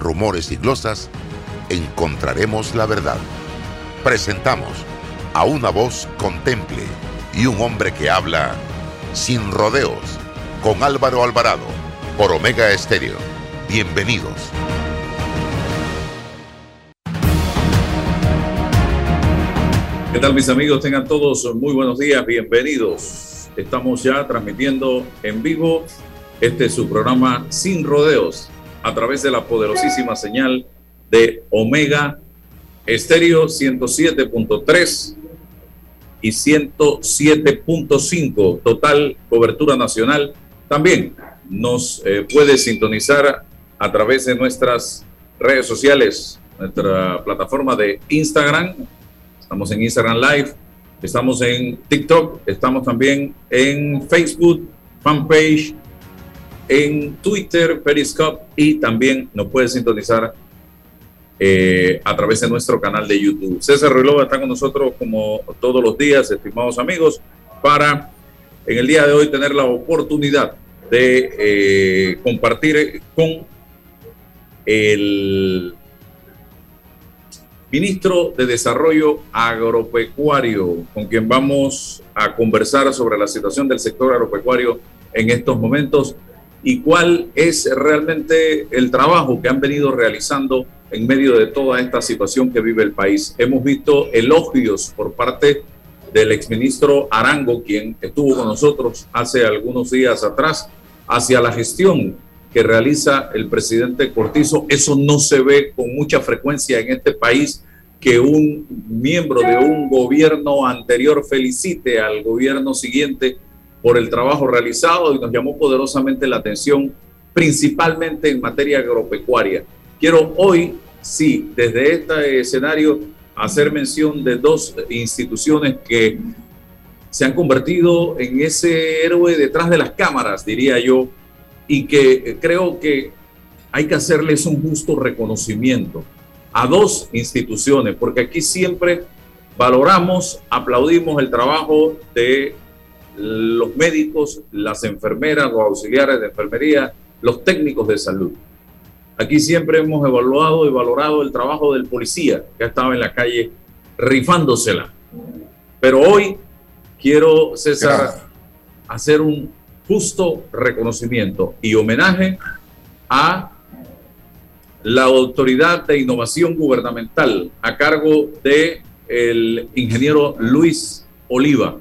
rumores y glosas, encontraremos la verdad. Presentamos a una voz contemple y un hombre que habla sin rodeos con Álvaro Alvarado por Omega Estéreo. Bienvenidos. ¿Qué tal mis amigos? Tengan todos muy buenos días, bienvenidos. Estamos ya transmitiendo en vivo este es su programa Sin Rodeos a través de la poderosísima señal de Omega Estéreo 107.3 y 107.5, total cobertura nacional. También nos eh, puede sintonizar a través de nuestras redes sociales, nuestra plataforma de Instagram. Estamos en Instagram Live, estamos en TikTok, estamos también en Facebook, fanpage en Twitter, Periscope y también nos puede sintonizar eh, a través de nuestro canal de YouTube. César Relova está con nosotros como todos los días, estimados amigos, para en el día de hoy tener la oportunidad de eh, compartir con el ministro de Desarrollo Agropecuario, con quien vamos a conversar sobre la situación del sector agropecuario en estos momentos y cuál es realmente el trabajo que han venido realizando en medio de toda esta situación que vive el país. Hemos visto elogios por parte del exministro Arango, quien estuvo con nosotros hace algunos días atrás, hacia la gestión que realiza el presidente Cortizo. Eso no se ve con mucha frecuencia en este país, que un miembro de un gobierno anterior felicite al gobierno siguiente por el trabajo realizado y nos llamó poderosamente la atención, principalmente en materia agropecuaria. Quiero hoy, sí, desde este escenario, hacer mención de dos instituciones que se han convertido en ese héroe detrás de las cámaras, diría yo, y que creo que hay que hacerles un justo reconocimiento a dos instituciones, porque aquí siempre valoramos, aplaudimos el trabajo de los médicos, las enfermeras, los auxiliares de enfermería, los técnicos de salud. Aquí siempre hemos evaluado y valorado el trabajo del policía que ha estado en la calle rifándosela. Pero hoy quiero, César, hacer un justo reconocimiento y homenaje a la Autoridad de Innovación Gubernamental a cargo de el ingeniero Luis Oliva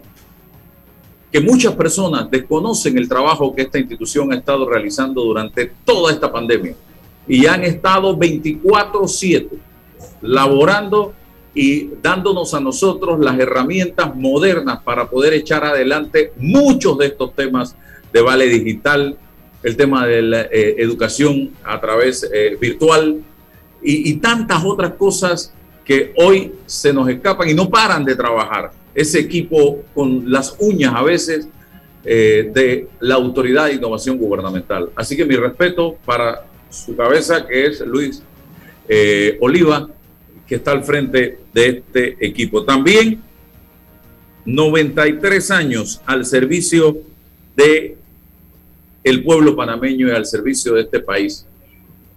que muchas personas desconocen el trabajo que esta institución ha estado realizando durante toda esta pandemia. Y han estado 24/7 laborando y dándonos a nosotros las herramientas modernas para poder echar adelante muchos de estos temas de Vale Digital, el tema de la eh, educación a través eh, virtual y, y tantas otras cosas que hoy se nos escapan y no paran de trabajar ese equipo con las uñas a veces eh, de la Autoridad de Innovación Gubernamental. Así que mi respeto para su cabeza, que es Luis eh, Oliva, que está al frente de este equipo. También 93 años al servicio de el pueblo panameño y al servicio de este país.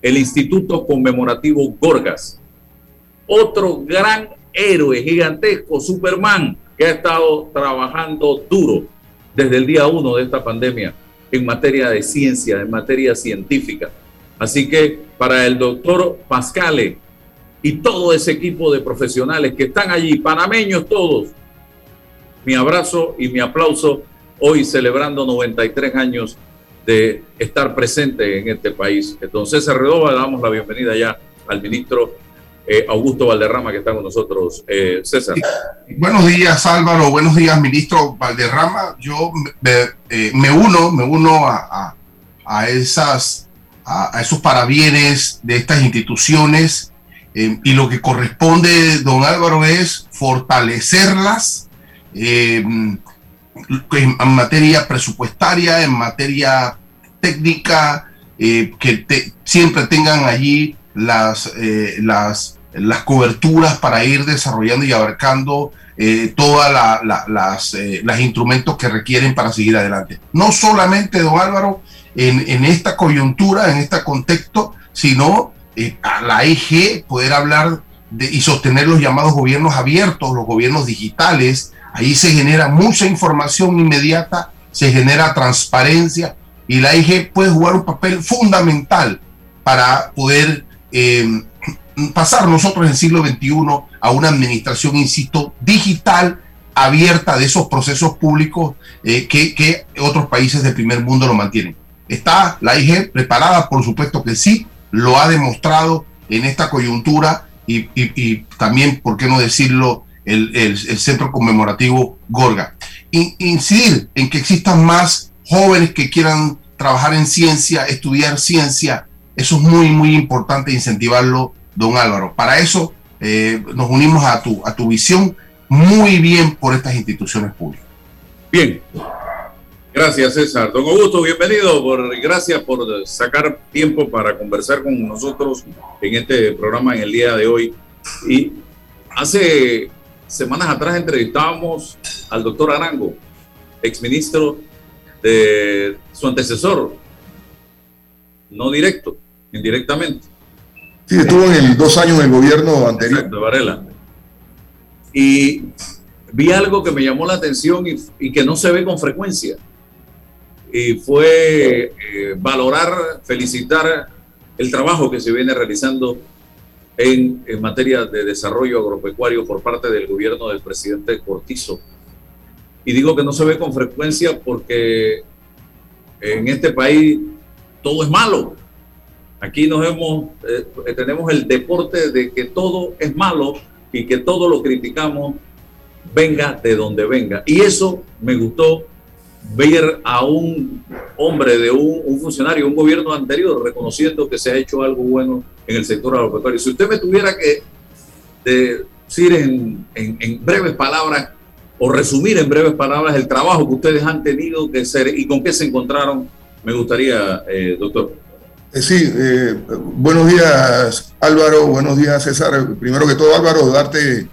El Instituto Conmemorativo Gorgas, otro gran héroe gigantesco, Superman, que ha estado trabajando duro desde el día uno de esta pandemia en materia de ciencia, en materia científica. Así que para el doctor Pascale y todo ese equipo de profesionales que están allí, panameños todos, mi abrazo y mi aplauso hoy celebrando 93 años de estar presente en este país. Entonces, Redova, le damos la bienvenida ya al ministro eh, Augusto Valderrama, que está con nosotros. Eh, César. Buenos días, Álvaro. Buenos días, ministro Valderrama. Yo me, eh, uno, me uno a, esas, a, esos parabienes de estas instituciones y lo que corresponde, don Álvaro, es fortalecerlas en materia presupuestaria, en materia técnica, que siempre tengan allí las, eh, las, las coberturas para ir desarrollando y abarcando eh, todos las, eh, los instrumentos que requieren para seguir adelante. No solamente, don Álvaro, en, en esta coyuntura, en este contexto, sino eh, a la EG poder hablar de, y sostener los llamados gobiernos abiertos, los gobiernos digitales. Ahí se genera mucha información inmediata, se genera transparencia y la EG puede jugar un papel fundamental para poder eh, pasar nosotros en el siglo XXI a una administración, insisto, digital, abierta de esos procesos públicos eh, que, que, otros países del primer mundo lo mantienen. ¿Está la IG preparada? Por supuesto que sí, lo ha demostrado en esta coyuntura y, y, también, ¿por qué no decirlo?, el, el, centro conmemorativo Gorga. incidir en que existan más jóvenes que quieran trabajar en ciencia, estudiar ciencia, eso es muy, muy importante incentivarlo, don Álvaro. Para eso eh, nos unimos a tu, a tu visión muy bien por estas instituciones públicas. Bien. Gracias, César. Don Augusto, bienvenido. Por, gracias por sacar tiempo para conversar con nosotros en este programa en el día de hoy. Y hace semanas atrás entrevistábamos al doctor Arango, exministro de su antecesor, no directo, indirectamente. Sí, estuvo en el dos años en el gobierno anterior. Exacto, Varela. Y vi algo que me llamó la atención y, que no se ve con frecuencia. Y fue eh, valorar, felicitar el trabajo que se viene realizando en, en, materia de desarrollo agropecuario por parte del gobierno del presidente Cortizo. Y digo que no se ve con frecuencia porque en este país todo es malo. Aquí nos hemos, eh, tenemos el deporte de que todo es malo y que todo lo criticamos, venga de donde venga. Y eso me gustó ver a un hombre de un, funcionario, un gobierno anterior, reconociendo que se ha hecho algo bueno en el sector agropecuario. Si usted me tuviera que decir en, breves palabras o resumir en breves palabras el trabajo que ustedes han tenido que hacer y con qué se encontraron, me gustaría, eh, doctor. Eh, sí, eh, buenos días Álvaro, buenos días César. Primero que todo Álvaro, darte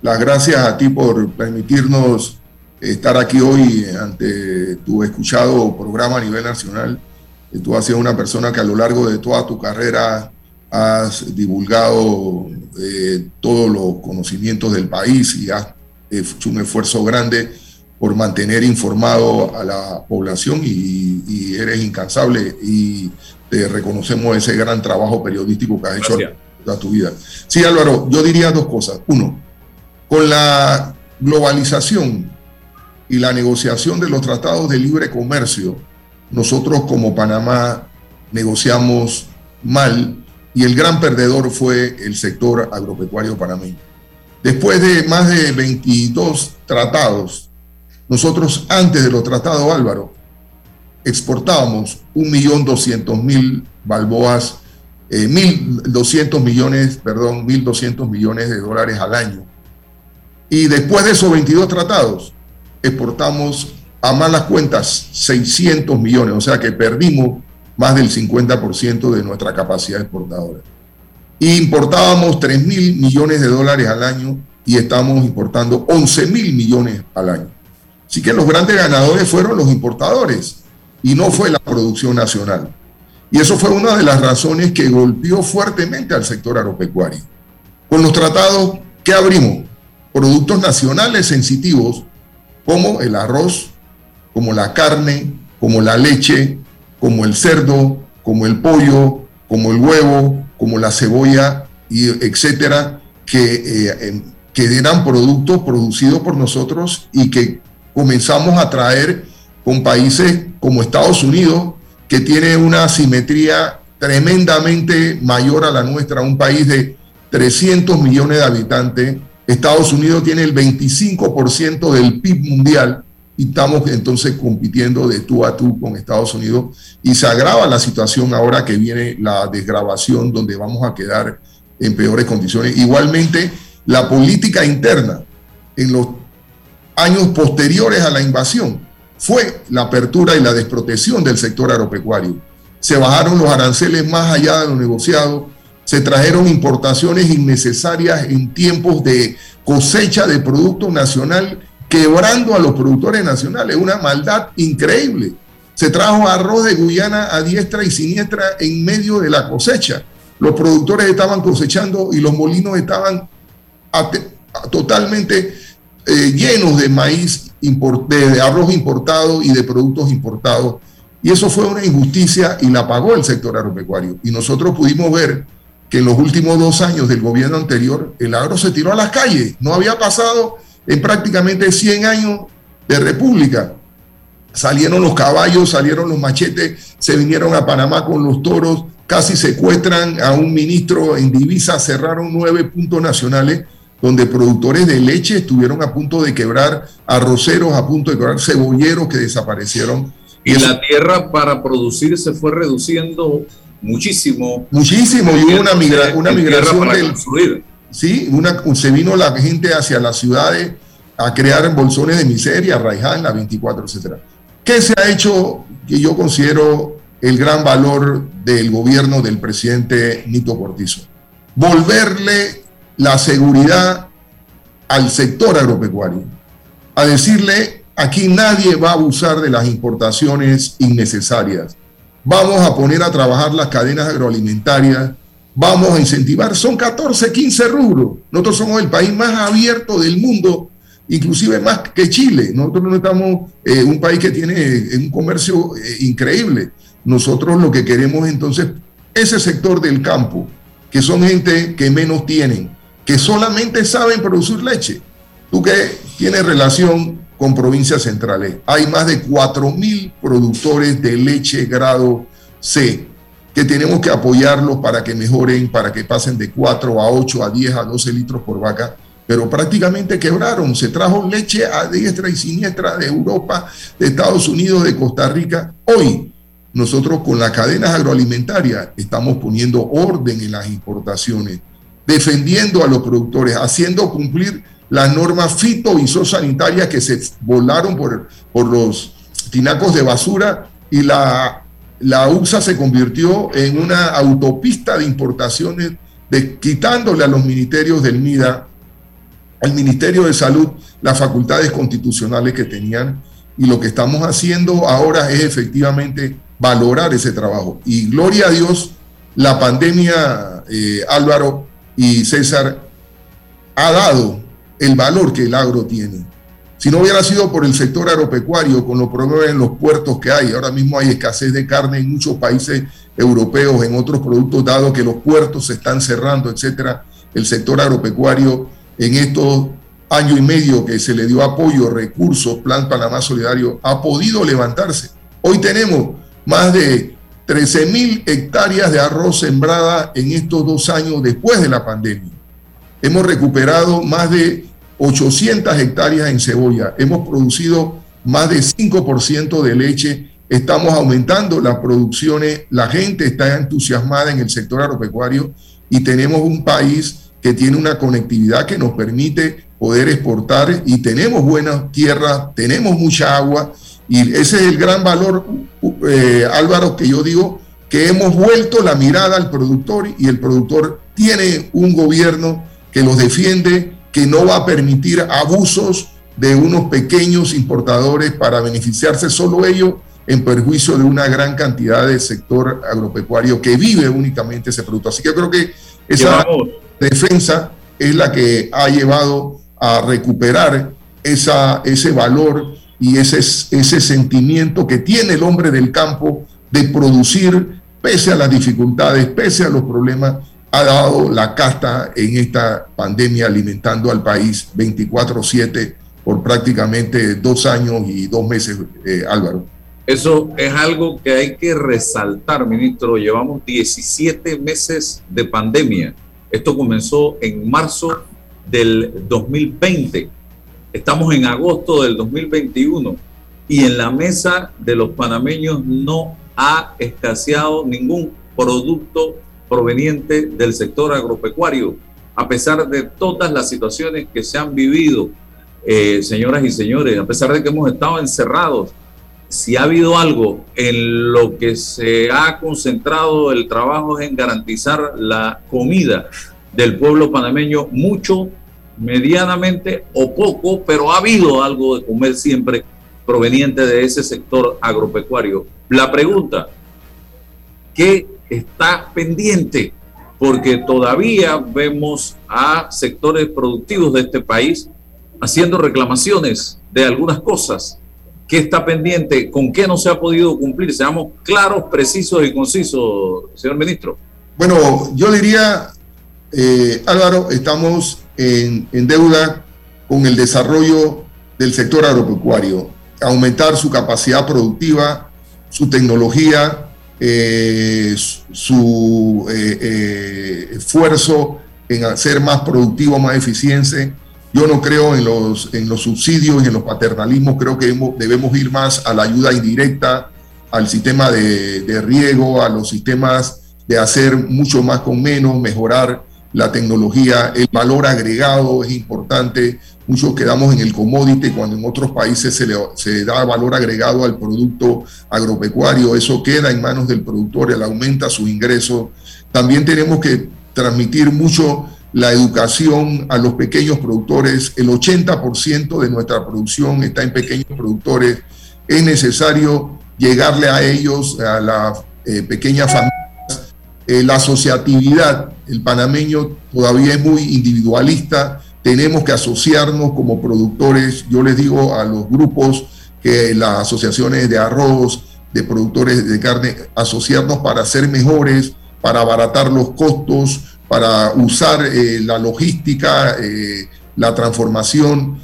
las gracias a ti por permitirnos estar aquí hoy ante tu escuchado programa a nivel nacional. Tú has sido una persona que a lo largo de toda tu carrera has divulgado todos los conocimientos del país y has hecho un esfuerzo grande por mantener informado a la población y, eres incansable y te reconocemos ese gran trabajo periodístico que has hecho toda tu vida. Sí, Álvaro, yo diría dos cosas. Uno, con la globalización y la negociación de los tratados de libre comercio, nosotros como Panamá negociamos mal y el gran perdedor fue el sector agropecuario panameño. Después de más de 22 tratados, nosotros antes de los tratados Álvaro exportábamos 1.200.000 balboas, eh, 1.200 millones, perdón, 1.200 millones de dólares al año. Y después de esos 22 tratados, exportamos a malas cuentas 600 millones, o sea que perdimos más del 50% de nuestra capacidad exportadora importábamos 3 mil millones de dólares al año y estamos importando 11 mil millones al año. Así que los grandes ganadores fueron los importadores y no fue la producción nacional. Y eso fue una de las razones que golpeó fuertemente al sector agropecuario. Con los tratados que abrimos, productos nacionales sensitivos como el arroz, como la carne, como la leche, como el cerdo, como el pollo, como el huevo, como la cebolla, y etcétera, que, eh, que eran productos producidos por nosotros y que comenzamos a traer con países como Estados Unidos, que tiene una simetría tremendamente mayor a la nuestra, un país de 300 millones de habitantes. Estados Unidos tiene el 25% del PIB mundial y estamos entonces compitiendo de tú a tú con Estados Unidos y se agrava la situación ahora que viene la desgrabación donde vamos a quedar en peores condiciones. Igualmente, la política interna en los años posteriores a la invasión fue la apertura y la desprotección del sector agropecuario. Se bajaron los aranceles más allá de lo negociado, se trajeron importaciones innecesarias en tiempos de cosecha de producto nacional quebrando a los productores nacionales, una maldad increíble. Se trajo arroz de Guyana a diestra y siniestra en medio de la cosecha. los productores estaban cosechando y los molinos estaban totalmente eh, llenos de maíz, de arroz importado y de productos importados. Y eso fue una injusticia y la pagó el sector agropecuario. Y nosotros pudimos ver que en los últimos dos años del gobierno anterior, el agro se tiró a las calles. No había pasado en prácticamente 100 años de república. Salieron los caballos, salieron los machetes, se vinieron a Panamá con los toros, casi secuestran a un ministro en divisa, cerraron nueve puntos nacionales donde productores de leche estuvieron a punto de quebrar, arroceros a punto de quebrar, cebolleros que desaparecieron. Y la tierra para producir se fue reduciendo muchísimo. Muchísimo, y hubo una, una migración del, Sí, una, se vino la gente hacia las ciudades a crear bolsones de miseria, Raiján, la 24, etcétera. ¿Qué se ha hecho que yo considero el gran valor del gobierno del presidente Nito Cortizo? Volverle la seguridad al sector agropecuario, a decirle, aquí nadie va a abusar de las importaciones innecesarias. Vamos a poner a trabajar las cadenas agroalimentarias, vamos a incentivar, son 14, 15 rubros. Nosotros somos el país más abierto del mundo, inclusive más que Chile. Nosotros no estamos eh, un país que tiene eh, un comercio eh, increíble. Nosotros lo que queremos entonces, ese sector del campo, que son gente que menos tienen, que solamente saben producir leche. Tú que tienes relación con provincias centrales, hay más de 4.000 productores de leche grado C que tenemos que apoyarlos para que mejoren, para que pasen de 4 a 8, a 10, a 12 litros por vaca, pero prácticamente quebraron. Se trajo leche a diestra y siniestra de Europa, de Estados Unidos, de Costa Rica. Hoy nosotros con las cadenas agroalimentarias estamos poniendo orden en las importaciones defendiendo a los productores, haciendo cumplir las normas fito y sanitarias que se volaron por, por los tinacos de basura y la, la UPSA se convirtió en una autopista de importaciones, de, quitándole a los ministerios del MIDA, al Ministerio de Salud, las facultades constitucionales que tenían. Y lo que estamos haciendo ahora es efectivamente valorar ese trabajo. Y gloria a Dios, la pandemia, eh, Álvaro, y César ha dado el valor que el agro tiene. Si no hubiera sido por el sector agropecuario, con los problemas en los puertos que hay, ahora mismo hay escasez de carne en muchos países europeos, en otros productos, dado que los puertos se están cerrando, etcétera, el sector agropecuario en estos años y medio que se le dio apoyo, recursos, Plan Panamá Solidario, ha podido levantarse. Hoy tenemos más de 13 mil hectáreas de arroz sembrada en estos dos años después de la pandemia. Hemos recuperado más de 800 hectáreas en cebolla. Hemos producido más de 5% de leche. Estamos aumentando las producciones. La gente está entusiasmada en el sector agropecuario y tenemos un país que tiene una conectividad que nos permite poder exportar y tenemos buenas tierras, tenemos mucha agua y ese es el gran valor, eh, Álvaro, que yo digo, que hemos vuelto la mirada al productor y el productor tiene un gobierno que los defiende, que no va a permitir abusos de unos pequeños importadores para beneficiarse solo ellos en perjuicio de una gran cantidad de sector agropecuario que vive únicamente ese producto. Así que yo creo que esa defensa es la que ha llevado a recuperar esa, ese valor y ese, ese sentimiento que tiene el hombre del campo de producir pese a las dificultades, pese a los problemas, ha dado la casta en esta pandemia alimentando al país 24/7 por prácticamente dos años y dos meses, eh, Álvaro. Eso es algo que hay que resaltar, ministro. Llevamos 17 meses de pandemia. Esto comenzó en marzo del 2020 Estamos en agosto del 2021 y en la mesa de los panameños no ha escaseado ningún producto proveniente del sector agropecuario, a pesar de todas las situaciones que se han vivido, eh, señoras y señores, a pesar de que hemos estado encerrados. Si ha habido algo en lo que se ha concentrado el trabajo es en garantizar la comida del pueblo panameño, mucho medianamente o poco, pero ha habido algo de comer siempre proveniente de ese sector agropecuario. La pregunta, ¿qué está pendiente? porque todavía vemos a sectores productivos de este país haciendo reclamaciones de algunas cosas. ¿Qué está pendiente? ¿Con qué no se ha podido cumplir? Seamos claros, precisos y concisos, señor ministro. Bueno, yo diría, eh, Álvaro, estamos en, deuda con el desarrollo del sector agropecuario, aumentar su capacidad productiva, su tecnología, eh, su eh, eh, esfuerzo en hacer más productivo, más eficiente. Yo no creo en los, en los subsidios y en los paternalismos, creo que debemos ir más a la ayuda indirecta, al sistema de, de riego, a los sistemas de hacer mucho más con menos, mejorar la tecnología, el valor agregado es importante. Muchos quedamos en el commodity cuando en otros países se, le, se da valor agregado al producto agropecuario. Eso queda en manos del productor, él aumenta sus ingresos. También tenemos que transmitir mucho la educación a los pequeños productores. El 80% de nuestra producción está en pequeños productores. Es necesario llegarle a ellos, a la eh, pequeña familia eh, la asociatividad, el panameño todavía es muy individualista, tenemos que asociarnos como productores, yo les digo a los grupos que las asociaciones de arroz, de productores de carne, asociarnos para ser mejores, para abaratar los costos, para usar eh, la logística, eh, la transformación,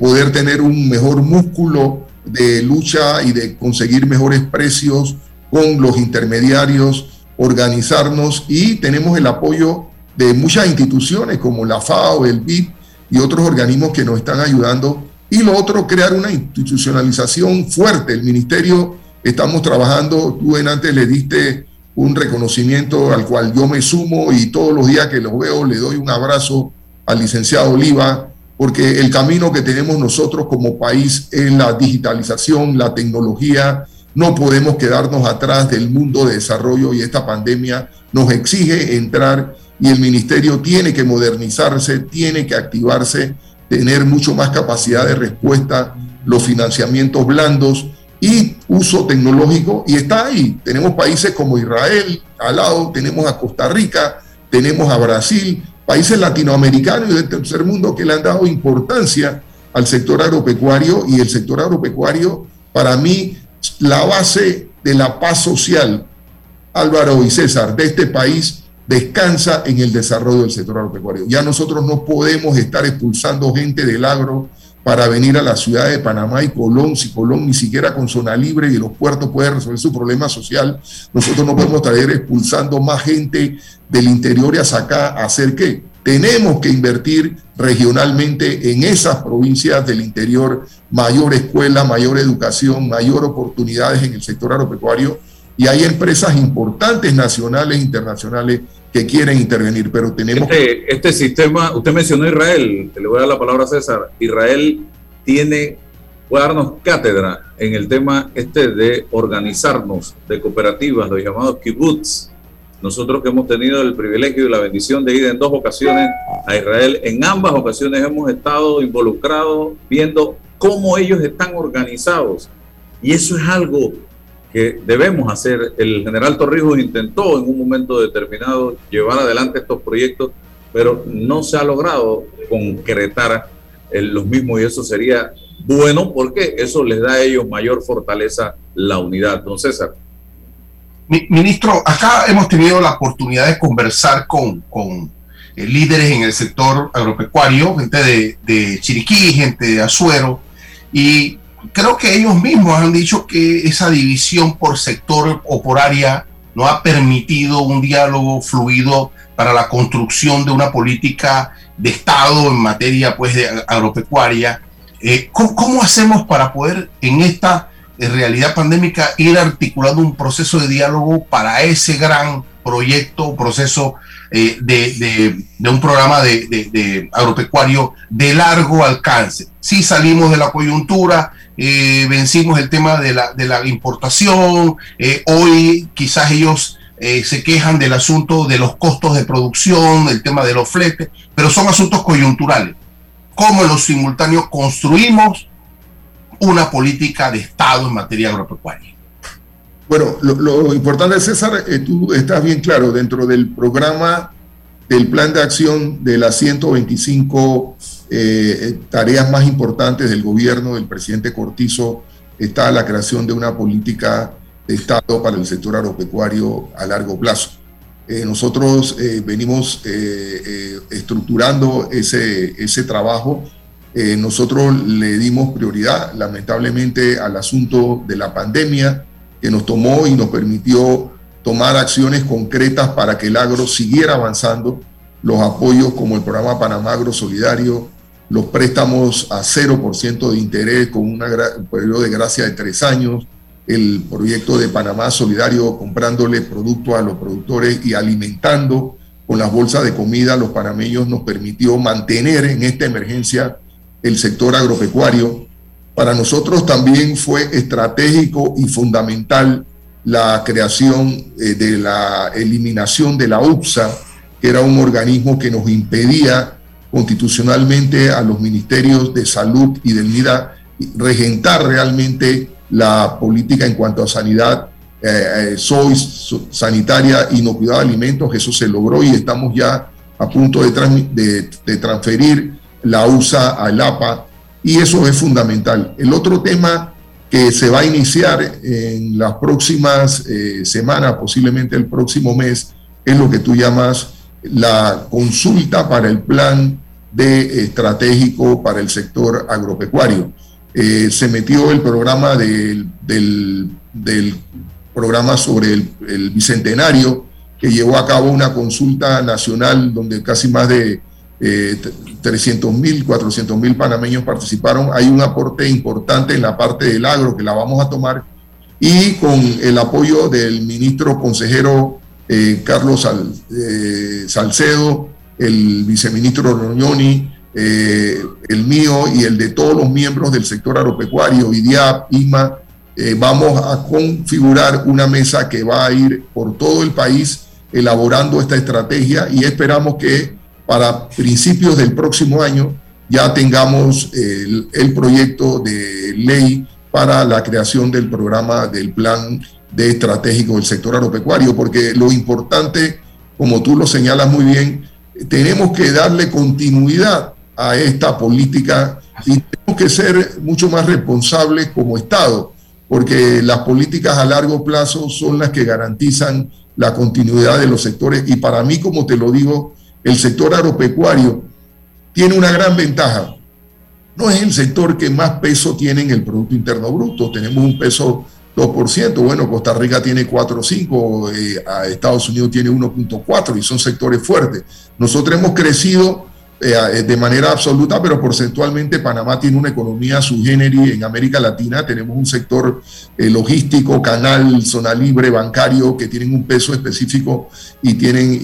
poder tener un mejor músculo de lucha y de conseguir mejores precios con los intermediarios organizarnos y tenemos el apoyo de muchas instituciones como la FAO, el BID y otros organismos que nos están ayudando. Y lo otro, crear una institucionalización fuerte. El ministerio, estamos trabajando, tú en antes le diste un reconocimiento al cual yo me sumo y todos los días que los veo le doy un abrazo al licenciado Oliva, porque el camino que tenemos nosotros como país es la digitalización, la tecnología, no podemos quedarnos atrás del mundo de desarrollo y esta pandemia nos exige entrar y el ministerio tiene que modernizarse, tiene que activarse, tener mucho más capacidad de respuesta, los financiamientos blandos y uso tecnológico y está ahí. Tenemos países como Israel, al lado tenemos a Costa Rica, tenemos a Brasil, países latinoamericanos y del tercer mundo que le han dado importancia al sector agropecuario y el sector agropecuario para mí la base de la paz social, Álvaro y César, de este país descansa en el desarrollo del sector agropecuario. Ya nosotros no podemos estar expulsando gente del agro para venir a la ciudad de Panamá y Colón, si Colón ni siquiera con zona libre y los puertos puede resolver su problema social, nosotros no podemos estar expulsando más gente del interior y hasta acá a hacer qué? Tenemos que invertir regionalmente en esas provincias del interior, mayor escuela, mayor educación, mayor oportunidades en el sector agropecuario y hay empresas importantes nacionales e internacionales que quieren intervenir, pero tenemos... Este, este sistema, usted mencionó Israel, le voy a dar la palabra a César, Israel tiene, puede darnos cátedra en el tema este de organizarnos, de cooperativas, los llamados kibbutz, nosotros que hemos tenido el privilegio y la bendición de ir en dos ocasiones a Israel, en ambas ocasiones hemos estado involucrados viendo cómo ellos están organizados. Y eso es algo que debemos hacer. El general Torrijos intentó en un momento determinado llevar adelante estos proyectos, pero no se ha logrado concretar los mismos y eso sería bueno porque eso les da a ellos mayor fortaleza la unidad. Don César. Ministro, acá hemos tenido la oportunidad de conversar con, con eh, líderes en el sector agropecuario, gente de, Chiriquí, gente de Azuero, y creo que ellos mismos han dicho que esa división por sector o por área no ha permitido un diálogo fluido para la construcción de una política de Estado en materia pues, de agropecuaria. Eh, ¿cómo, ¿Cómo hacemos para poder en esta realidad pandémica ir articulando un proceso de diálogo para ese gran proyecto, proceso eh, de, un programa de, agropecuario de largo alcance. Si salimos de la coyuntura, eh, vencimos el tema de la, importación, eh, hoy quizás ellos se quejan del asunto de los costos de producción, el tema de los fletes, pero son asuntos coyunturales. ¿Cómo en los simultáneos construimos una política de Estado en materia agropecuaria. Bueno, lo, importante, César, eh, tú estás bien claro, dentro del programa del plan de acción de las 125 eh, tareas más importantes del gobierno del presidente Cortizo está la creación de una política de Estado para el sector agropecuario a largo plazo. Eh, nosotros eh, venimos estructurando ese, ese trabajo. Nosotros le dimos prioridad, lamentablemente, al asunto de la pandemia que nos tomó y nos permitió tomar acciones concretas para que el agro siguiera avanzando, los apoyos como el programa Panamá Agro Solidario, los préstamos a 0% de interés con un periodo de gracia de tres años, el proyecto de Panamá Solidario comprándole productos a los productores y alimentando con las bolsas de comida a los panameños nos permitió mantener en esta emergencia el sector agropecuario. Para nosotros también fue estratégico y fundamental la creación eh, de la eliminación de la UPSA, que era un organismo que nos impedía constitucionalmente a los ministerios de salud y del MIDA regentar realmente la política en cuanto a sanidad, eh, eh soy sanitaria, inocuidad de alimentos, eso se logró y estamos ya a punto de, de, transferir la USA al APA y eso es fundamental. El otro tema que se va a iniciar en las próximas eh, semanas, posiblemente el próximo mes, es lo que tú llamas la consulta para el plan de estratégico para el sector agropecuario. Eh, se metió el programa del, programa sobre el, bicentenario, que llevó a cabo una consulta nacional donde casi más de eh, 300 mil, 400 mil panameños participaron. Hay un aporte importante en la parte del agro que la vamos a tomar y con el apoyo del ministro consejero eh, Carlos eh, Salcedo, el viceministro Roñoni, eh, el mío y el de todos los miembros del sector agropecuario, IDIAP, IMA, vamos a configurar una mesa que va a ir por todo el país elaborando esta estrategia y esperamos que para principios del próximo año ya tengamos el, proyecto de ley para la creación del programa del plan de estratégico del sector agropecuario, porque lo importante, como tú lo señalas muy bien, tenemos que darle continuidad a esta política y tenemos que ser mucho más responsables como Estado, porque las políticas a largo plazo son las que garantizan la continuidad de los sectores. Y para mí, como te lo digo, el sector agropecuario tiene una gran ventaja. No es el sector que más peso tiene en el Producto Interno Bruto. Tenemos un peso 2%. Bueno, Costa Rica tiene 4,5%, eh, Estados Unidos tiene 1.4% y son sectores fuertes. Nosotros hemos crecido eh, eh, de manera absoluta, pero porcentualmente Panamá tiene una economía subgéneri en América Latina. Tenemos un sector logístico, canal, zona libre, bancario, que tienen un peso específico y tienen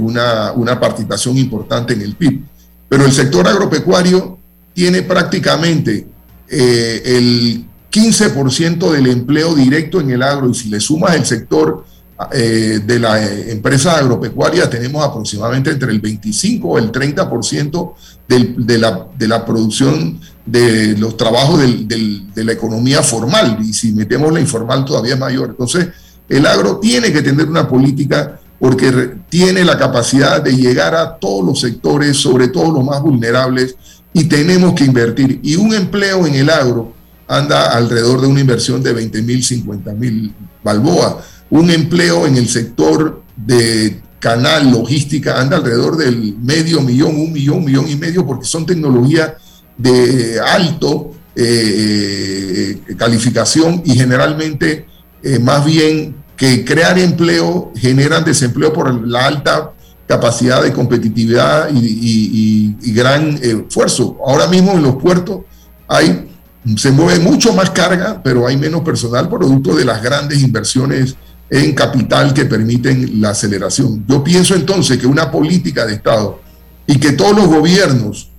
una, una participación importante en el PIB. Pero el sector agropecuario tiene prácticamente el 15% del empleo directo en el agro y si le sumas el sector eh, de la eh, empresa agropecuaria, tenemos aproximadamente entre el 25 o el 30% del, de, la, de la producción de los trabajos de la economía formal y si metemos la informal todavía es mayor. Entonces, el agro tiene que tener una política porque tiene la capacidad de llegar a todos los sectores, sobre todo los más vulnerables, y tenemos que invertir. Y un empleo en el agro anda alrededor de una inversión de 20 mil, 50 mil balboa. Un empleo en el sector de canal, logística, anda alrededor del medio millón, un millón, millón y medio, porque son tecnologías de alto eh, eh, calificación y generalmente eh, más bien que crear empleo generan desempleo por la alta capacidad de competitividad y, y gran esfuerzo. Ahora mismo en los puertos hay se mueve mucho más carga, pero hay menos personal producto de las grandes inversiones en capital que permiten la aceleración. Yo pienso entonces que una política de Estado y que todos los gobiernos,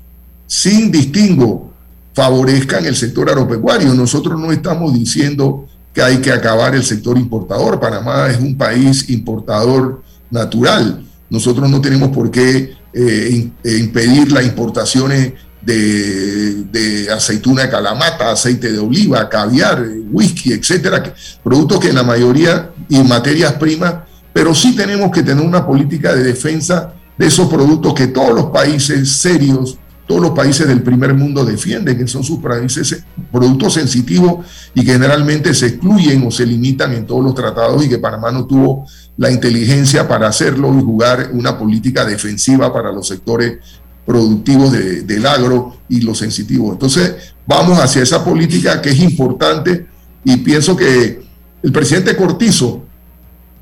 sin distingo, favorezcan el sector agropecuario. Nosotros no estamos diciendo que hay que acabar el sector importador. Panamá es un país importador natural. Nosotros no tenemos por qué eh, impedir las importaciones de, aceituna de calamata, aceite de oliva, caviar, whisky, etcétera, productos que en la mayoría y materias primas, pero sí tenemos que tener una política de defensa de esos productos que todos los países serios, todos los países del primer mundo defienden, que son sus países, productos sensitivos y que generalmente se excluyen o se limitan en todos los tratados y que Panamá no tuvo la inteligencia para hacerlo y jugar una política defensiva para los sectores productivos del agro y los sensitivos. Entonces, vamos hacia esa política que es importante y pienso que el presidente Cortizo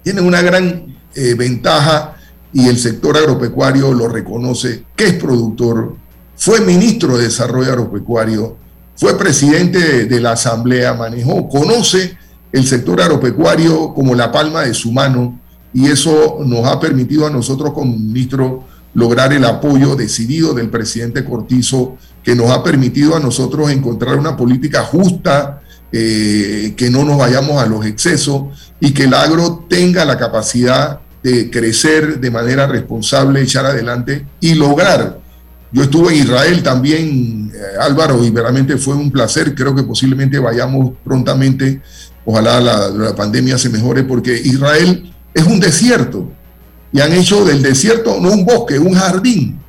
tiene una gran eh, ventaja y el sector agropecuario lo reconoce, que es productor, fue ministro de Desarrollo Agropecuario, fue presidente de la Asamblea, manejó, conoce el sector agropecuario como la palma de su mano y eso nos ha permitido a nosotros como ministro lograr el apoyo decidido del presidente Cortizo, que nos ha permitido a nosotros encontrar una política justa, eh, que no nos vayamos a los excesos y que el agro tenga la capacidad de crecer de manera responsable, echar adelante y lograr. Yo estuve en Israel también, eh, Álvaro, y realmente fue un placer. Creo que posiblemente vayamos prontamente. Ojalá la, pandemia se mejore porque Israel es un desierto y han hecho del desierto no un bosque, un jardín.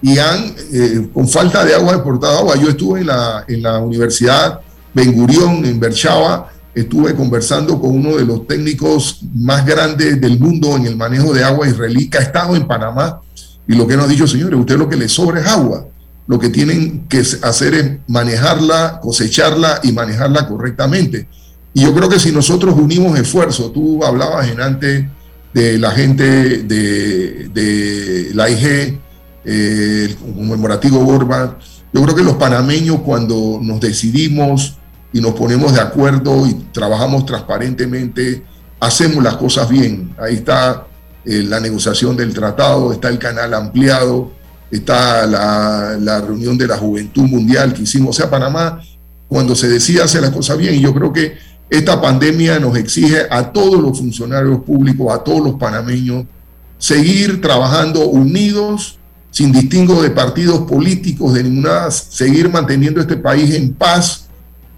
Y han, eh, con falta de agua, exportado agua. Yo estuve en la, en la Universidad Ben Gurión, en Berchava, estuve conversando con uno de los técnicos más grandes del mundo en el manejo de agua israelí, que ha estado en Panamá, y lo que nos ha dicho, señores, usted lo que le sobra es agua. Lo que tienen que hacer es manejarla, cosecharla y manejarla correctamente. Y yo creo que si nosotros unimos esfuerzos, tú hablabas en antes de la gente de, la IG, eh, el conmemorativo Borba, yo creo que los panameños cuando nos decidimos y nos ponemos de acuerdo y trabajamos transparentemente, hacemos las cosas bien. Ahí está eh, la negociación del tratado, está el canal ampliado, está la, la, reunión de la Juventud Mundial que hicimos. O sea, Panamá, cuando se decide hacer las cosas bien, y yo creo que esta pandemia nos exige a todos los funcionarios públicos, a todos los panameños, seguir trabajando unidos, sin distingo de partidos políticos, de ninguna, seguir manteniendo este país en paz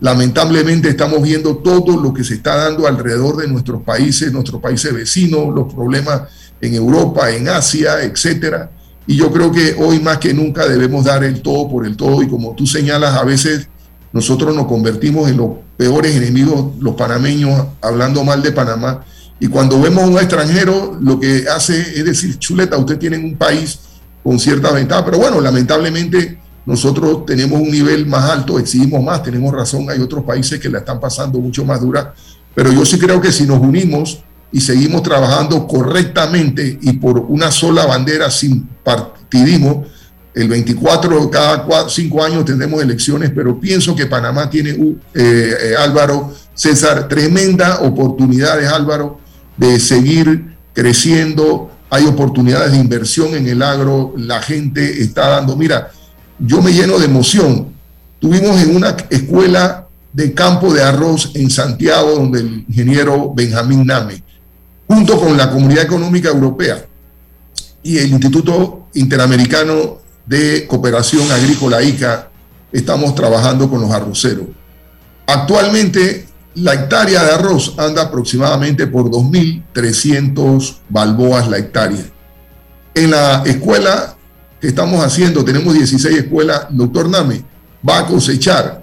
Lamentablemente estamos viendo todo lo que se está dando alrededor de nuestros países, nuestros países vecinos, los problemas en Europa, en Asia, etcétera. Y yo creo que hoy más que nunca debemos dar el todo por el todo. Y como tú señalas, a veces nosotros nos convertimos en los peores enemigos, los panameños, hablando mal de Panamá. Y cuando vemos a un extranjero, lo que hace es decir, chuleta, usted tiene un país con cierta ventaja. Pero bueno, lamentablemente nosotros tenemos un nivel más alto, exigimos más, tenemos razón, hay otros países que la están pasando mucho más dura, pero yo sí creo que si nos unimos y seguimos trabajando correctamente y por una sola bandera sin partidismo, el 24 cada cinco años tendremos elecciones, pero pienso que Panamá tiene, eh, eh, Álvaro, César, tremenda oportunidades, Álvaro, de seguir creciendo. Hay oportunidades de inversión en el agro, la gente está dando, mira, yo me lleno de emoción. Tuvimos en una escuela de campo de arroz en Santiago, donde el ingeniero Benjamín Name, junto con la Comunidad Económica Europea y el Instituto Interamericano de Cooperación Agrícola ICA, estamos trabajando con los arroceros. Actualmente, la hectárea de arroz anda aproximadamente por 2.300 balboas la hectárea. En la escuela que estamos haciendo, tenemos 16 escuelas, doctor Name, va a cosechar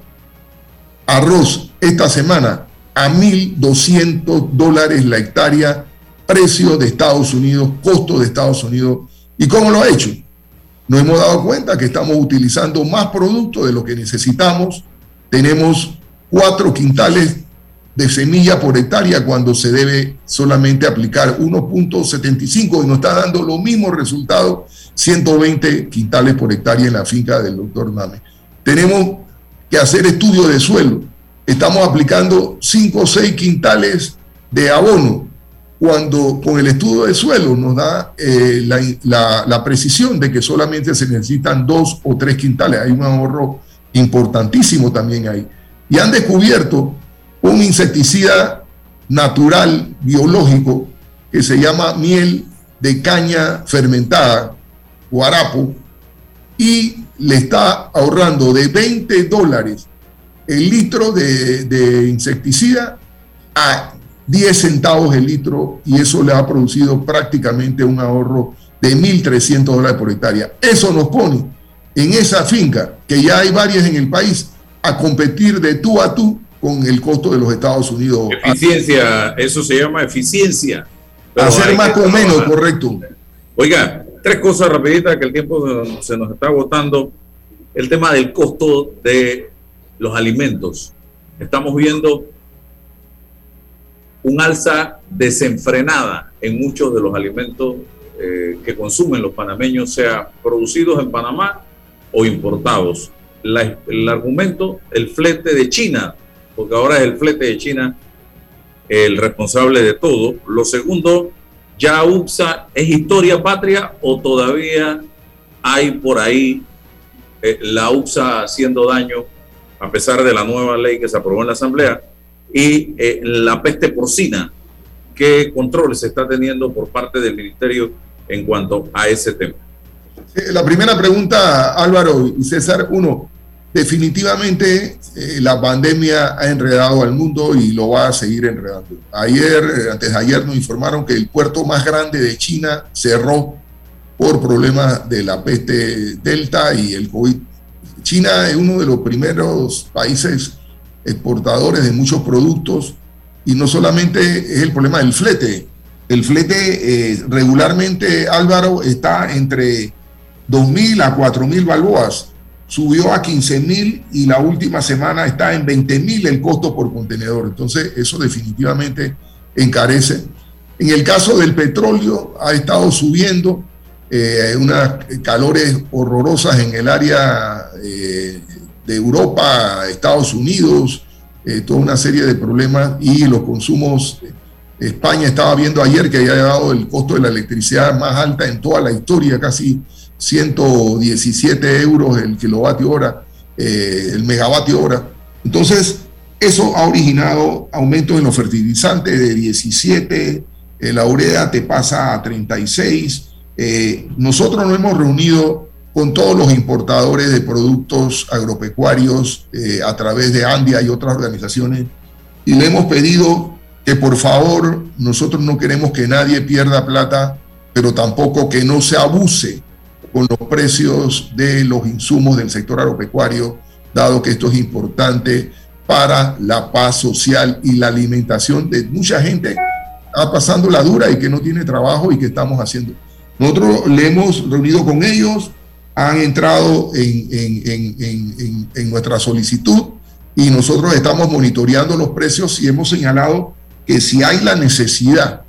arroz esta semana a 1.200 dólares la hectárea, precio de Estados Unidos, costo de Estados Unidos. ¿Y cómo lo ha hecho? Nos hemos dado cuenta que estamos utilizando más productos de lo que necesitamos. Tenemos cuatro quintales de semilla por hectárea cuando se debe solamente aplicar 1.75 y nos está dando los mismos resultados 120 quintales por hectárea en la finca del doctor Name. Tenemos que hacer estudio de suelo. Estamos aplicando 5 o 6 quintales de abono cuando con el estudio de suelo nos da eh, la, la, precisión de que solamente se necesitan 2 o 3 quintales. Hay un ahorro importantísimo también ahí. Y han descubierto un insecticida natural, biológico, que se llama miel de caña fermentada, Guarapo y le está ahorrando de 20 dólares el litro de, insecticida a 10 centavos el litro y eso le ha producido prácticamente un ahorro de 1.300 dólares por hectárea. Eso nos pone en esa finca, que ya hay varias en el país, a competir de tú a tú con el costo de los Estados Unidos. Eficiencia, eso se llama eficiencia. Hacer más con menos, correcto. Oiga, tres cosas rapiditas que el tiempo se nos está agotando. El tema del costo de los alimentos. Estamos viendo un alza desenfrenada en muchos de los alimentos eh, que consumen los panameños, sea producidos en Panamá o importados. el argumento, el flete de China, porque ahora es el flete de China el responsable de todo. Lo segundo, ya UPSA es historia patria o todavía hay por ahí eh, la UPSA haciendo daño a pesar de la nueva ley que se aprobó en la Asamblea y eh, la peste porcina. ¿Qué controles se está teniendo por parte del Ministerio en cuanto a ese tema? La primera pregunta, Álvaro y César, uno, definitivamente eh, la pandemia ha enredado al mundo y lo va a seguir enredando. Ayer, eh, antes de ayer, nos informaron que el puerto más grande de China cerró por problemas de la peste delta y el COVID. China es uno de los primeros países exportadores de muchos productos y no solamente es el problema del flete. El flete eh, regularmente, Álvaro, está entre 2.000 a 4.000 balboas. Subió a 15.000 y la última semana está en 20.000 el costo por contenedor. Entonces, eso definitivamente encarece. En el caso del petróleo, ha estado subiendo eh, unas calores horrorosas en el área eh, de Europa, Estados Unidos, eh, toda una serie de problemas y los consumos. España estaba viendo ayer que había llegado el costo de la electricidad más alta en toda la historia, casi 117 euros el kilovatio hora, eh, el megavatio hora. Entonces, eso ha originado aumentos en los fertilizantes de 17, la urea te pasa a 36. nosotros nos hemos reunido con todos los importadores de productos agropecuarios eh, a través de Andia y otras organizaciones y le hemos pedido que por favor nosotros no queremos que nadie pierda plata, pero tampoco que no se abuse con los precios de los insumos del sector agropecuario, dado que esto es importante para la paz social y la alimentación de mucha gente que está pasando la dura y que no tiene trabajo y que estamos haciendo. Nosotros le hemos reunido con ellos, han entrado en, nuestra solicitud y nosotros estamos monitoreando los precios y hemos señalado que si hay la necesidad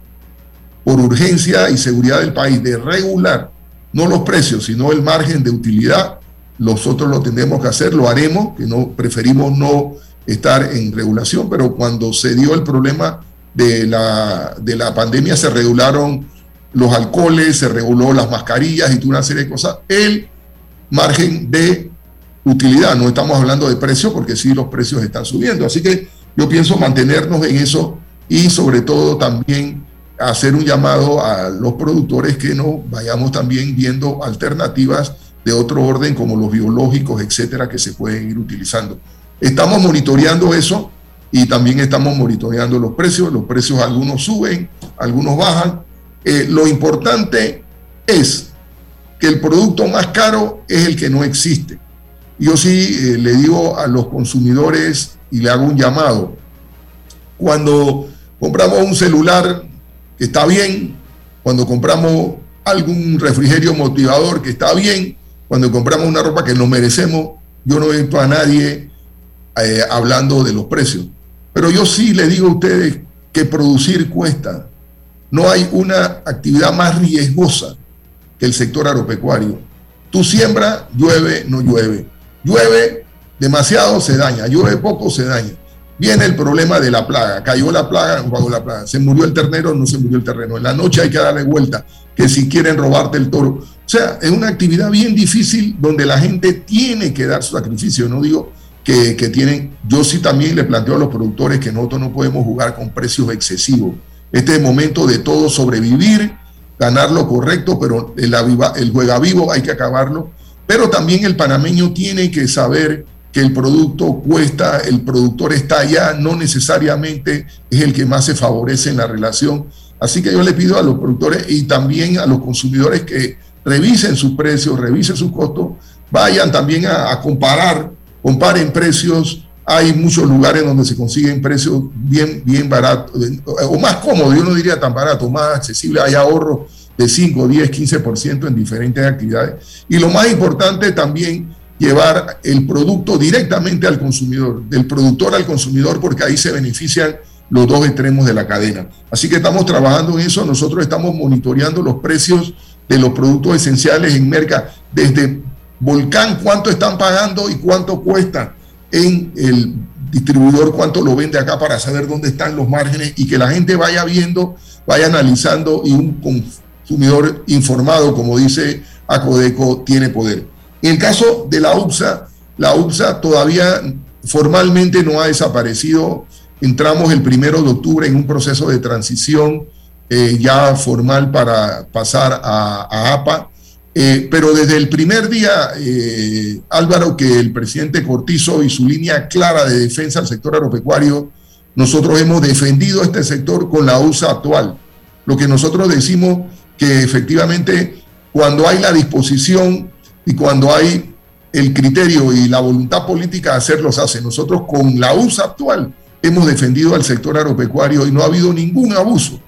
por urgencia y seguridad del país de regular no los precios, sino el margen de utilidad, nosotros lo tendremos que hacer, lo haremos, que no preferimos no estar en regulación, pero cuando se dio el problema de la, de la pandemia se regularon los alcoholes, se reguló las mascarillas y toda una serie de cosas. El margen de utilidad. No estamos hablando de precio porque sí los precios están subiendo. Así que yo pienso mantenernos en eso y sobre todo también hacer un llamado a los productores que no vayamos también viendo alternativas de otro orden como los biológicos, etcétera, que se pueden ir utilizando. Estamos monitoreando eso y también estamos monitoreando los precios. Los precios algunos suben, algunos bajan. Eh, lo importante es que el producto más caro es el que no existe. Yo sí eh, le digo a los consumidores y le hago un llamado. Cuando compramos un celular que está bien, cuando compramos algún refrigerio motivador que está bien, cuando compramos una ropa que nos merecemos, yo no he a nadie eh, hablando de los precios. Pero yo sí le digo a ustedes que producir cuesta. No hay una actividad más riesgosa que el sector agropecuario. Tú siembras, llueve, no llueve. Llueve demasiado, se daña. Llueve poco, se daña. Viene el problema de la plaga. Cayó la plaga, no la plaga. Se murió el ternero, no se murió el terreno. En la noche hay que darle vuelta, que si quieren robarte el toro. O sea, es una actividad bien difícil donde la gente tiene que dar su sacrificio. No digo que, que tienen, yo sí también le planteo a los productores que nosotros no podemos jugar con precios excesivos. Este es el momento de todo sobrevivir ganar lo correcto, pero el, el juega vivo hay que acabarlo. Pero también el panameño tiene que saber que el producto cuesta, el productor está allá, no necesariamente es el que más se favorece en la relación Así que yo le pido a los productores y también a los consumidores que revisen sus precios, revisen sus costos, vayan también a, comparar, comparen precios. Hay muchos lugares donde se consiguen precios bien, bien baratos, o más cómodos, yo no diría tan barato, más accesible, hay ahorros de 5, 10, 15% en diferentes actividades. Y lo más importante también, llevar el producto directamente al consumidor, del productor al consumidor, porque ahí se benefician los dos extremos de la cadena. Así que estamos trabajando en eso, nosotros estamos monitoreando los precios de los productos esenciales en Merca, desde Volcán, cuánto están pagando y cuánto cuesta en el distribuidor, cuánto lo vende acá para saber dónde están los márgenes y que la gente vaya viendo, vaya analizando y un consumidor informado, como dice Acodeco, tiene poder. En el caso de la UPSA, la UPSA todavía formalmente no ha desaparecido. Entramos el primero de octubre en un proceso de transición eh, ya formal para pasar a, APA. Eh, pero desde el primer día, eh, Álvaro, que el presidente Cortizo y su línea clara de defensa al sector agropecuario, nosotros hemos defendido este sector con la USA actual. Lo que nosotros decimos que efectivamente cuando hay la disposición y cuando hay el criterio y la voluntad política de hacerlo, se hace. Nosotros con la USA actual hemos defendido al sector agropecuario y no ha habido ningún abuso.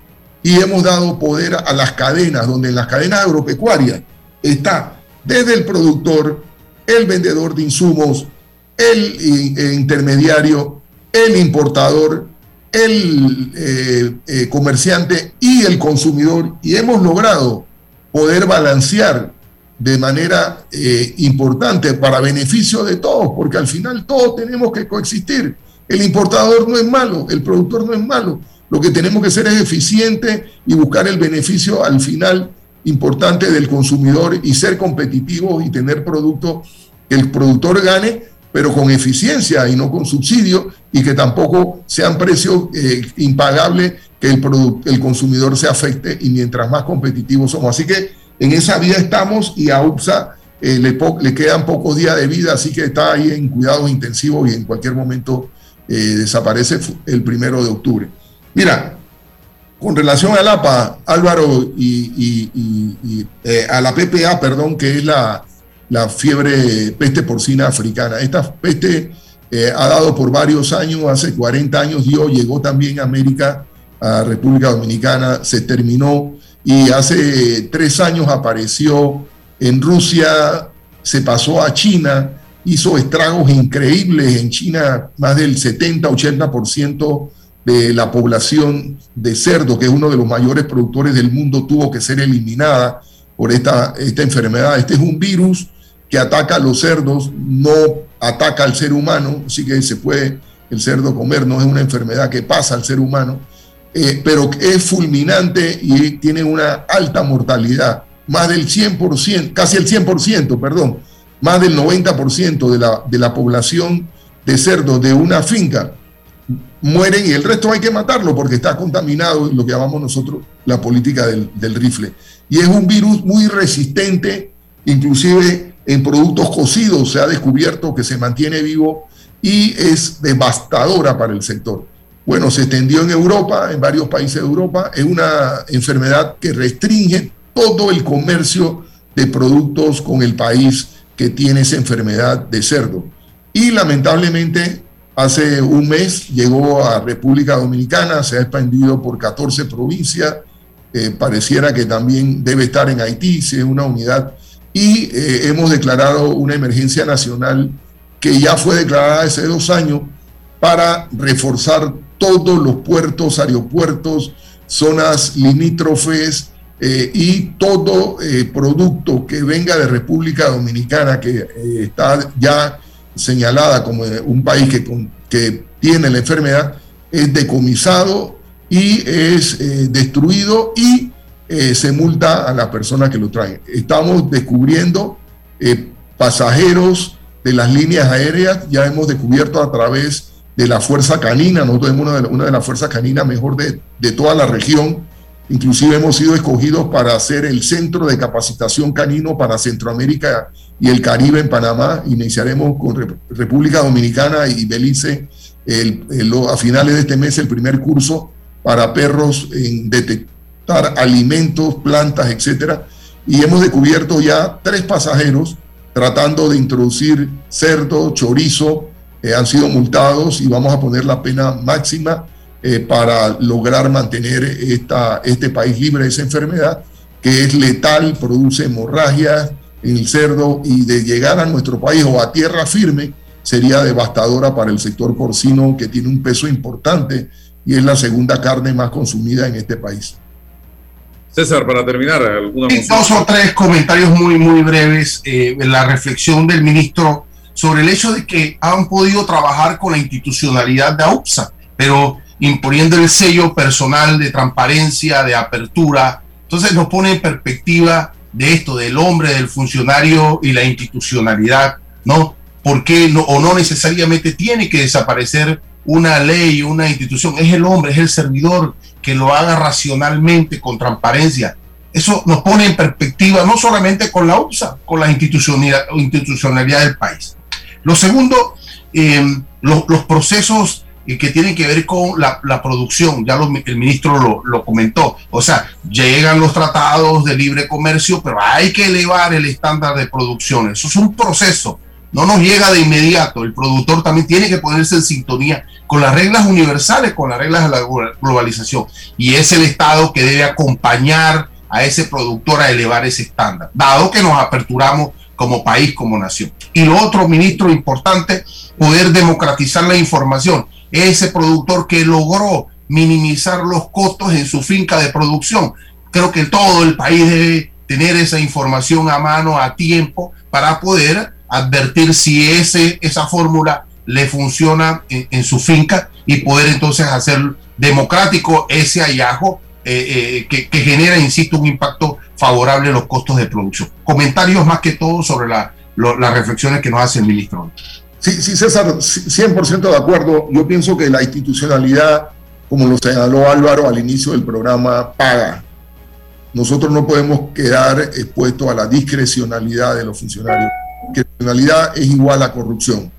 Y hemos dado poder a las cadenas, donde en las cadenas agropecuarias está desde el productor, el vendedor de insumos, el eh, intermediario, el importador, el eh, eh, comerciante y el consumidor y hemos logrado poder balancear de manera eh, importante para beneficio de todos, porque al final todos tenemos que coexistir. El importador no es malo, el productor no es malo. Lo que tenemos que ser es eficiente y buscar el beneficio al final importante del consumidor y ser competitivos y tener productos que el productor gane pero con eficiencia y no con subsidio, y que tampoco sean precios eh, impagables que el, el consumidor se afecte y mientras más competitivos somos. Así que en esa vía estamos y a UPSA eh, le, quedan pocos días de vida, así que está ahí en cuidados intensivos y en cualquier momento eh, desaparece el primero de octubre. Mira, con relación al APA, Álvaro, y, y a la PPA, perdón, que es la, la fiebre peste porcina africana. Esta peste eh, ha dado por varios años, hace 40 años dio, llegó también a América, a República Dominicana, se terminó y hace tres años apareció en Rusia, se pasó a China, hizo estragos increíbles en China, más del 70-80% de la población de cerdo, que es uno de los mayores productores del mundo, tuvo que ser eliminada por esta, esta enfermedad. Este es un virus que ataca a los cerdos, no ataca al ser humano, así que se puede el cerdo comer, no es una enfermedad que pasa al ser humano, eh, pero es fulminante y tiene una alta mortalidad, más del 100%, casi el 100%, perdón, más del 90% de la, de la población de cerdos de una finca mueren y el resto hay que matarlo porque está contaminado, lo que llamamos nosotros la política del, del rifle. Y es un virus muy resistente, inclusive en productos cocidos se ha descubierto que se mantiene vivo y es devastadora para el sector. Bueno, se extendió en Europa, en varios países de Europa, es una enfermedad que restringe todo el comercio de productos con el país que tiene esa enfermedad de cerdo. Y lamentablemente hace un mes llegó a República Dominicana, se ha expandido por 14 provincias, eh, pareciera que también debe estar en Haití, si es una unidad. Y eh, hemos declarado una emergencia nacional que ya fue declarada hace dos años para reforzar todos los puertos, aeropuertos, zonas limítrofes eh, y todo eh, producto que venga de República Dominicana, que está ya señalada como un país que, que tiene la enfermedad, es decomisado y es destruido y eh, se multa a la persona que lo trae. Estamos descubriendo eh, pasajeros de las líneas aéreas, ya hemos descubierto a través de la Fuerza Canina, nosotros tenemos una de, una de las fuerzas caninas mejor de, de toda la región, inclusive hemos sido escogidos para hacer el centro de capacitación canino para Centroamérica y el Caribe en Panamá. Iniciaremos con República Dominicana y Belice a finales de este mes el primer curso para perros en transportar alimentos, plantas, etcétera. Y hemos descubierto ya tres pasajeros tratando de introducir cerdo, chorizo, eh, han sido multados y vamos a poner la pena máxima eh, para lograr mantener esta, este país libre de esa enfermedad que es letal, produce hemorragias en el cerdo y de llegar a nuestro país o a tierra firme sería devastadora para el sector porcino que tiene un peso importante y es la segunda carne más consumida en este país. César, para terminar, alguna dos o tres comentarios muy, muy breves. Eh, la reflexión del ministro sobre el hecho de que han podido trabajar con la institucionalidad de AUPSA, pero imponiendo el sello personal de transparencia, de apertura. Entonces nos pone en perspectiva de esto, del hombre, del funcionario y la institucionalidad, ¿no? Porque no, o no necesariamente tiene que desaparecer una ley, una institución, es el hombre, es el servidor que lo haga racionalmente, con transparencia. Eso nos pone en perspectiva no solamente con la UPSA, con la institucionalidad, institucionalidad del país. Lo segundo, eh, los, procesos eh, que tienen que ver con la, producción, ya el ministro lo, lo, comentó, o sea, llegan los tratados de libre comercio, pero hay que elevar el estándar de producción, eso es un proceso, no nos llega de inmediato. El productor también tiene que ponerse en sintonía con las reglas universales, con las reglas de la globalización. Y es el Estado que debe acompañar a ese productor a elevar ese estándar, dado que nos aperturamos como país, como nación. Y lo otro, ministro, importante, poder democratizar la información. Ese productor que logró minimizar los costos en su finca de producción. Creo que todo el país debe tener esa información a mano, a tiempo, para poder advertir si ese, esa fórmula le funciona en, su finca y poder entonces hacer democrático ese hallazgo eh, eh, que, genera, insisto, un impacto favorable en los costos de producción. Comentarios más que todo sobre la, las reflexiones que nos hace el ministro. Sí, sí, César, 100% de acuerdo. Yo pienso que la institucionalidad, como lo señaló Álvaro al inicio del programa, paga. Nosotros no podemos quedar expuestos a la discrecionalidad de los funcionarios criminalidad es igual a corrupción.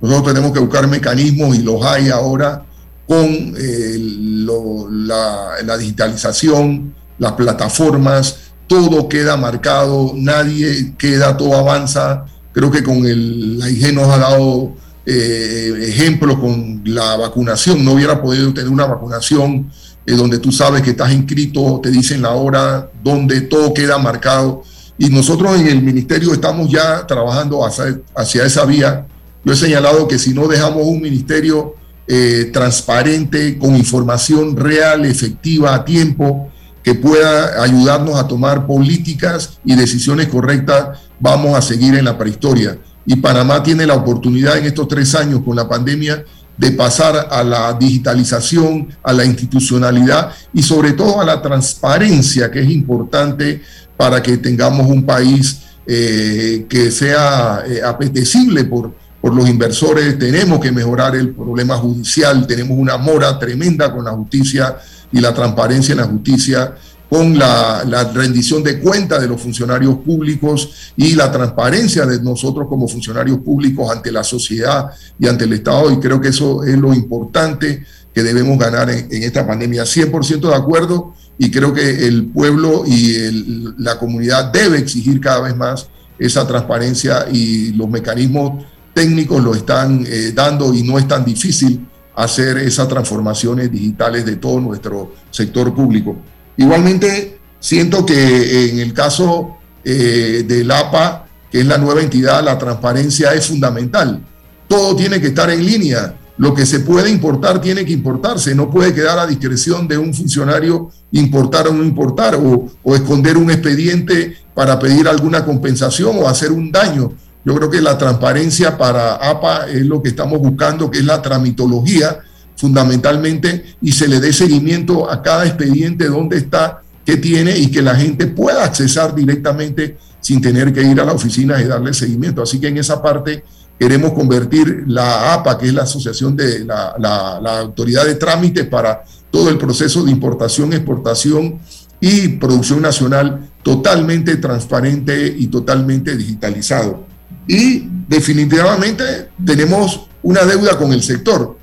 Nosotros tenemos que buscar mecanismos y los hay ahora con eh, la, digitalización, las plataformas, todo queda marcado, nadie queda, todo avanza. Creo que con el, la IG nos ha dado eh, ejemplos con la vacunación. No hubiera podido tener una vacunación eh, donde tú sabes que estás inscrito, te dicen la hora, donde todo queda marcado y nosotros en el ministerio estamos ya trabajando hacia, esa vía. Yo he señalado que si no dejamos un ministerio eh, transparente, con información real, efectiva, a tiempo, que pueda ayudarnos a tomar políticas y decisiones correctas, vamos a seguir en la prehistoria. Y Panamá tiene la oportunidad en estos tres años con la pandemia de pasar a la digitalización, a la institucionalidad y sobre todo a la transparencia, que es importante para que tengamos un país eh, que sea eh, apetecible por, por los inversores. Tenemos que mejorar el problema judicial, tenemos una mora tremenda con la justicia y la transparencia en la justicia con la, la, rendición de cuentas de los funcionarios públicos y la transparencia de nosotros como funcionarios públicos ante la sociedad y ante el Estado. Y creo que eso es lo importante que debemos ganar en, en esta pandemia. 100% de acuerdo y creo que el pueblo y la comunidad debe exigir cada vez más esa transparencia y los mecanismos técnicos lo están eh, dando y no es tan difícil hacer esas transformaciones digitales de todo nuestro sector público. Igualmente, siento que en el caso eh, del APA, que es la nueva entidad, la transparencia es fundamental. Todo tiene que estar en línea lo que se puede importar tiene que importarse, no puede quedar a discreción de un funcionario importar o no importar, o, esconder un expediente para pedir alguna compensación o hacer un daño. Yo creo que la transparencia para APA es lo que estamos buscando, que es la tramitología fundamentalmente, y se le dé seguimiento a cada expediente, dónde está, qué tiene, y que la gente pueda accesar directamente sin tener que ir a la oficina y darle seguimiento. Así que en esa parte Queremos convertir la APA, que es la Asociación de la, Autoridad de Trámite para todo el proceso de importación, exportación y producción nacional, totalmente transparente y totalmente digitalizado. Y definitivamente tenemos una deuda con el sector.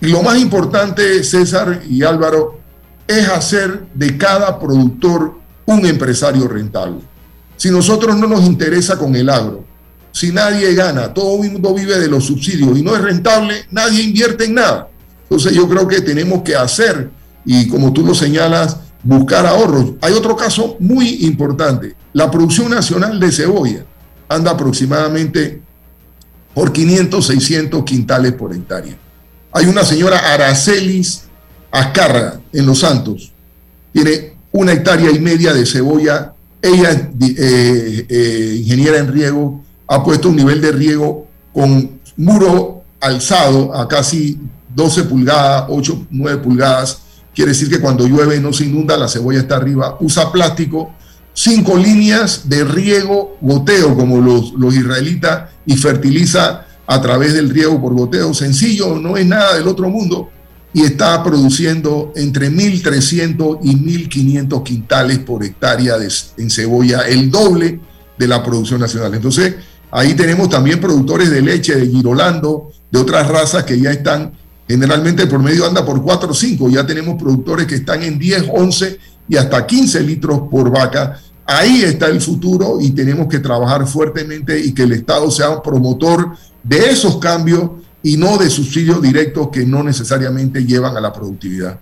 Y lo más importante, César y Álvaro, es hacer de cada productor un empresario rentable. Si nosotros no nos interesa con el agro, si nadie gana, todo el mundo vive de los subsidios y no es rentable, nadie invierte en nada. Entonces yo creo que tenemos que hacer, y como tú lo señalas, buscar ahorros. Hay otro caso muy importante. La producción nacional de cebolla anda aproximadamente por 500, 600 quintales por hectárea. Hay una señora Aracelis Azcárraga en Los Santos. Tiene una hectárea y media de cebolla. Ella eh, eh, ingeniera en riego, ha puesto un nivel de riego con muro alzado a casi 12 pulgadas, 8, 9 pulgadas Quiere decir que cuando llueve no se inunda, la cebolla está arriba. Usa plástico, cinco líneas de riego, goteo, como los, los israelitas, y fertiliza a través del riego por goteo. Sencillo, no es nada del otro mundo. Y está produciendo entre 1.300 y 1.500 quintales por hectárea de, en cebolla, el doble de la producción nacional. Entonces, ahí tenemos también productores de leche de Girolando, de otras razas que ya están Generalmente el promedio anda por 4 o 5. Ya tenemos productores que están en 10, 11 y hasta 15 litros por vaca. Ahí está el futuro y tenemos que trabajar fuertemente y que el Estado sea un promotor de esos cambios y no de subsidios directos que no necesariamente llevan a la productividad.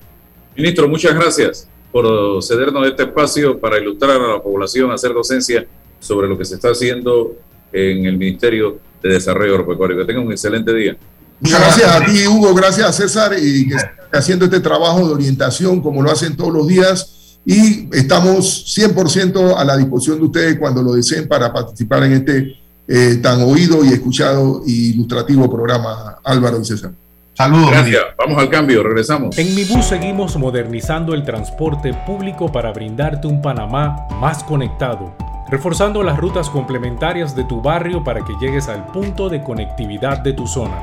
Ministro, muchas gracias por cedernos este espacio para ilustrar a la población, hacer docencia sobre lo que se está haciendo en el Ministerio de Desarrollo Agropecuario. Que tengan un excelente día. Muchas gracias a ti, Hugo, gracias a César, y que haciendo este trabajo de orientación como lo hacen todos los días. Y estamos 100% a la disposición de ustedes cuando lo deseen para participar en este eh, tan oído y escuchado y ilustrativo programa, Álvaro y César. Saludos. Gracias. Vamos al cambio, regresamos. En Mi Bus seguimos modernizando el transporte público para brindarte un Panamá más conectado, reforzando las rutas complementarias de tu barrio para que llegues al punto de conectividad de tu zona.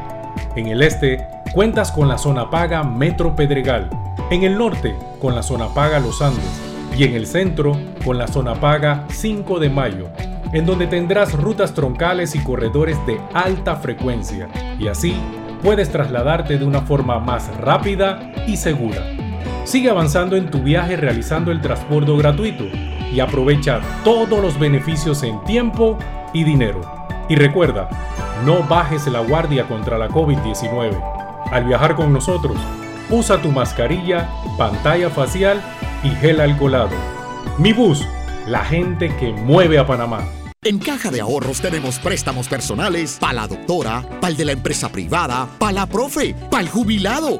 En el este, cuentas con la zona paga Metro Pedregal. En el norte, con la zona paga Los Andes. Y en el centro, con la zona paga 5 de Mayo, en donde tendrás rutas troncales y corredores de alta frecuencia. Y así, puedes trasladarte de una forma más rápida y segura. Sigue avanzando en tu viaje realizando el transporte gratuito y aprovecha todos los beneficios en tiempo y dinero. Y recuerda, no bajes la guardia contra la COVID-19. Al viajar con nosotros, usa tu mascarilla, pantalla facial y gel alcoholado. Mi bus, la gente que mueve a Panamá. En Caja de Ahorros tenemos préstamos personales para la doctora, para el de la empresa privada, para la profe, para el jubilado,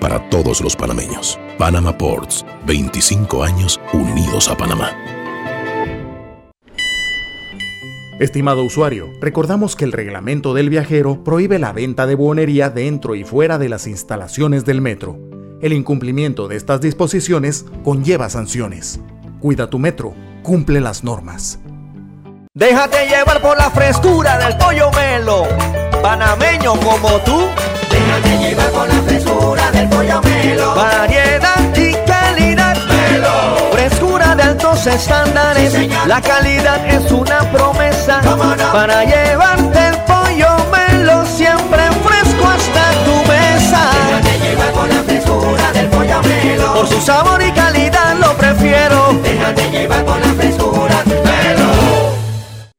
para todos los panameños. Panama Ports, 25 años unidos a Panamá. Estimado usuario, recordamos que el reglamento del viajero prohíbe la venta de buonería dentro y fuera de las instalaciones del metro. El incumplimiento de estas disposiciones conlleva sanciones. Cuida tu metro, cumple las normas. Déjate llevar por la frescura del pollo melo, panameño como tú. Déjate llevar por la frescura del pollo melo. Variedad y calidad. Melo. Frescura de altos estándares. la calidad es una promesa. Para llevarte el pollo melo siempre fresco hasta tu mesa. Déjate llevar por la frescura del pollo melo. Por su sabor y calidad lo prefiero. Déjate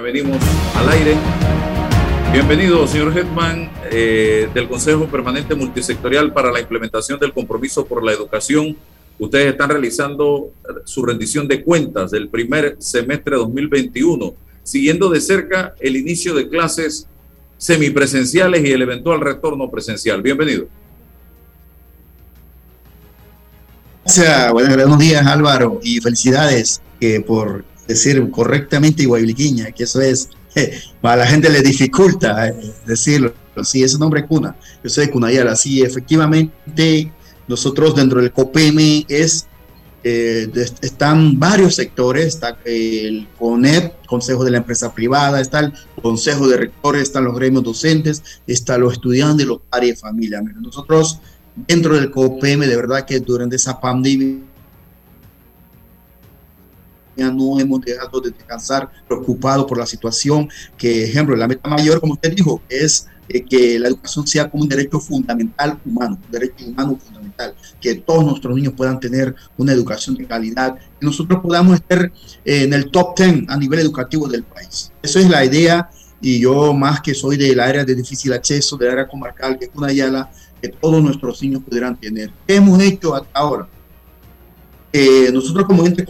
venimos al aire. Bienvenido, señor Hetman, eh, del Consejo Permanente Multisectorial para la Implementación del Compromiso por la Educación. Ustedes están realizando su rendición de cuentas del primer semestre 2021, siguiendo de cerca el inicio de clases semipresenciales y el eventual retorno presencial. Bienvenido. Gracias, buenos días Álvaro y felicidades que por decir correctamente iguabliquiña, que eso es, para la gente le dificulta eh, decirlo. Sí, ese nombre cuna. Yo soy de Cunayala. Sí, efectivamente, nosotros dentro del COPEME es, eh, están varios sectores. Está el CONEP, Consejo de la Empresa Privada, está el Consejo de Rectores, están los gremios docentes, están los estudiantes los padres de familia. Nosotros dentro del COPEME, de verdad que durante esa pandemia no hemos dejado de descansar preocupado por la situación, que ejemplo, la meta mayor, como usted dijo, es eh, que la educación sea como un derecho fundamental humano, un derecho humano fundamental, que todos nuestros niños puedan tener una educación de calidad y nosotros podamos estar eh, en el top 10 a nivel educativo del país. Eso es la idea y yo más que soy del área de difícil acceso, del área comarcal, que es una yala, que todos nuestros niños pudieran tener. ¿Qué hemos hecho hasta ahora? Eh, nosotros como ente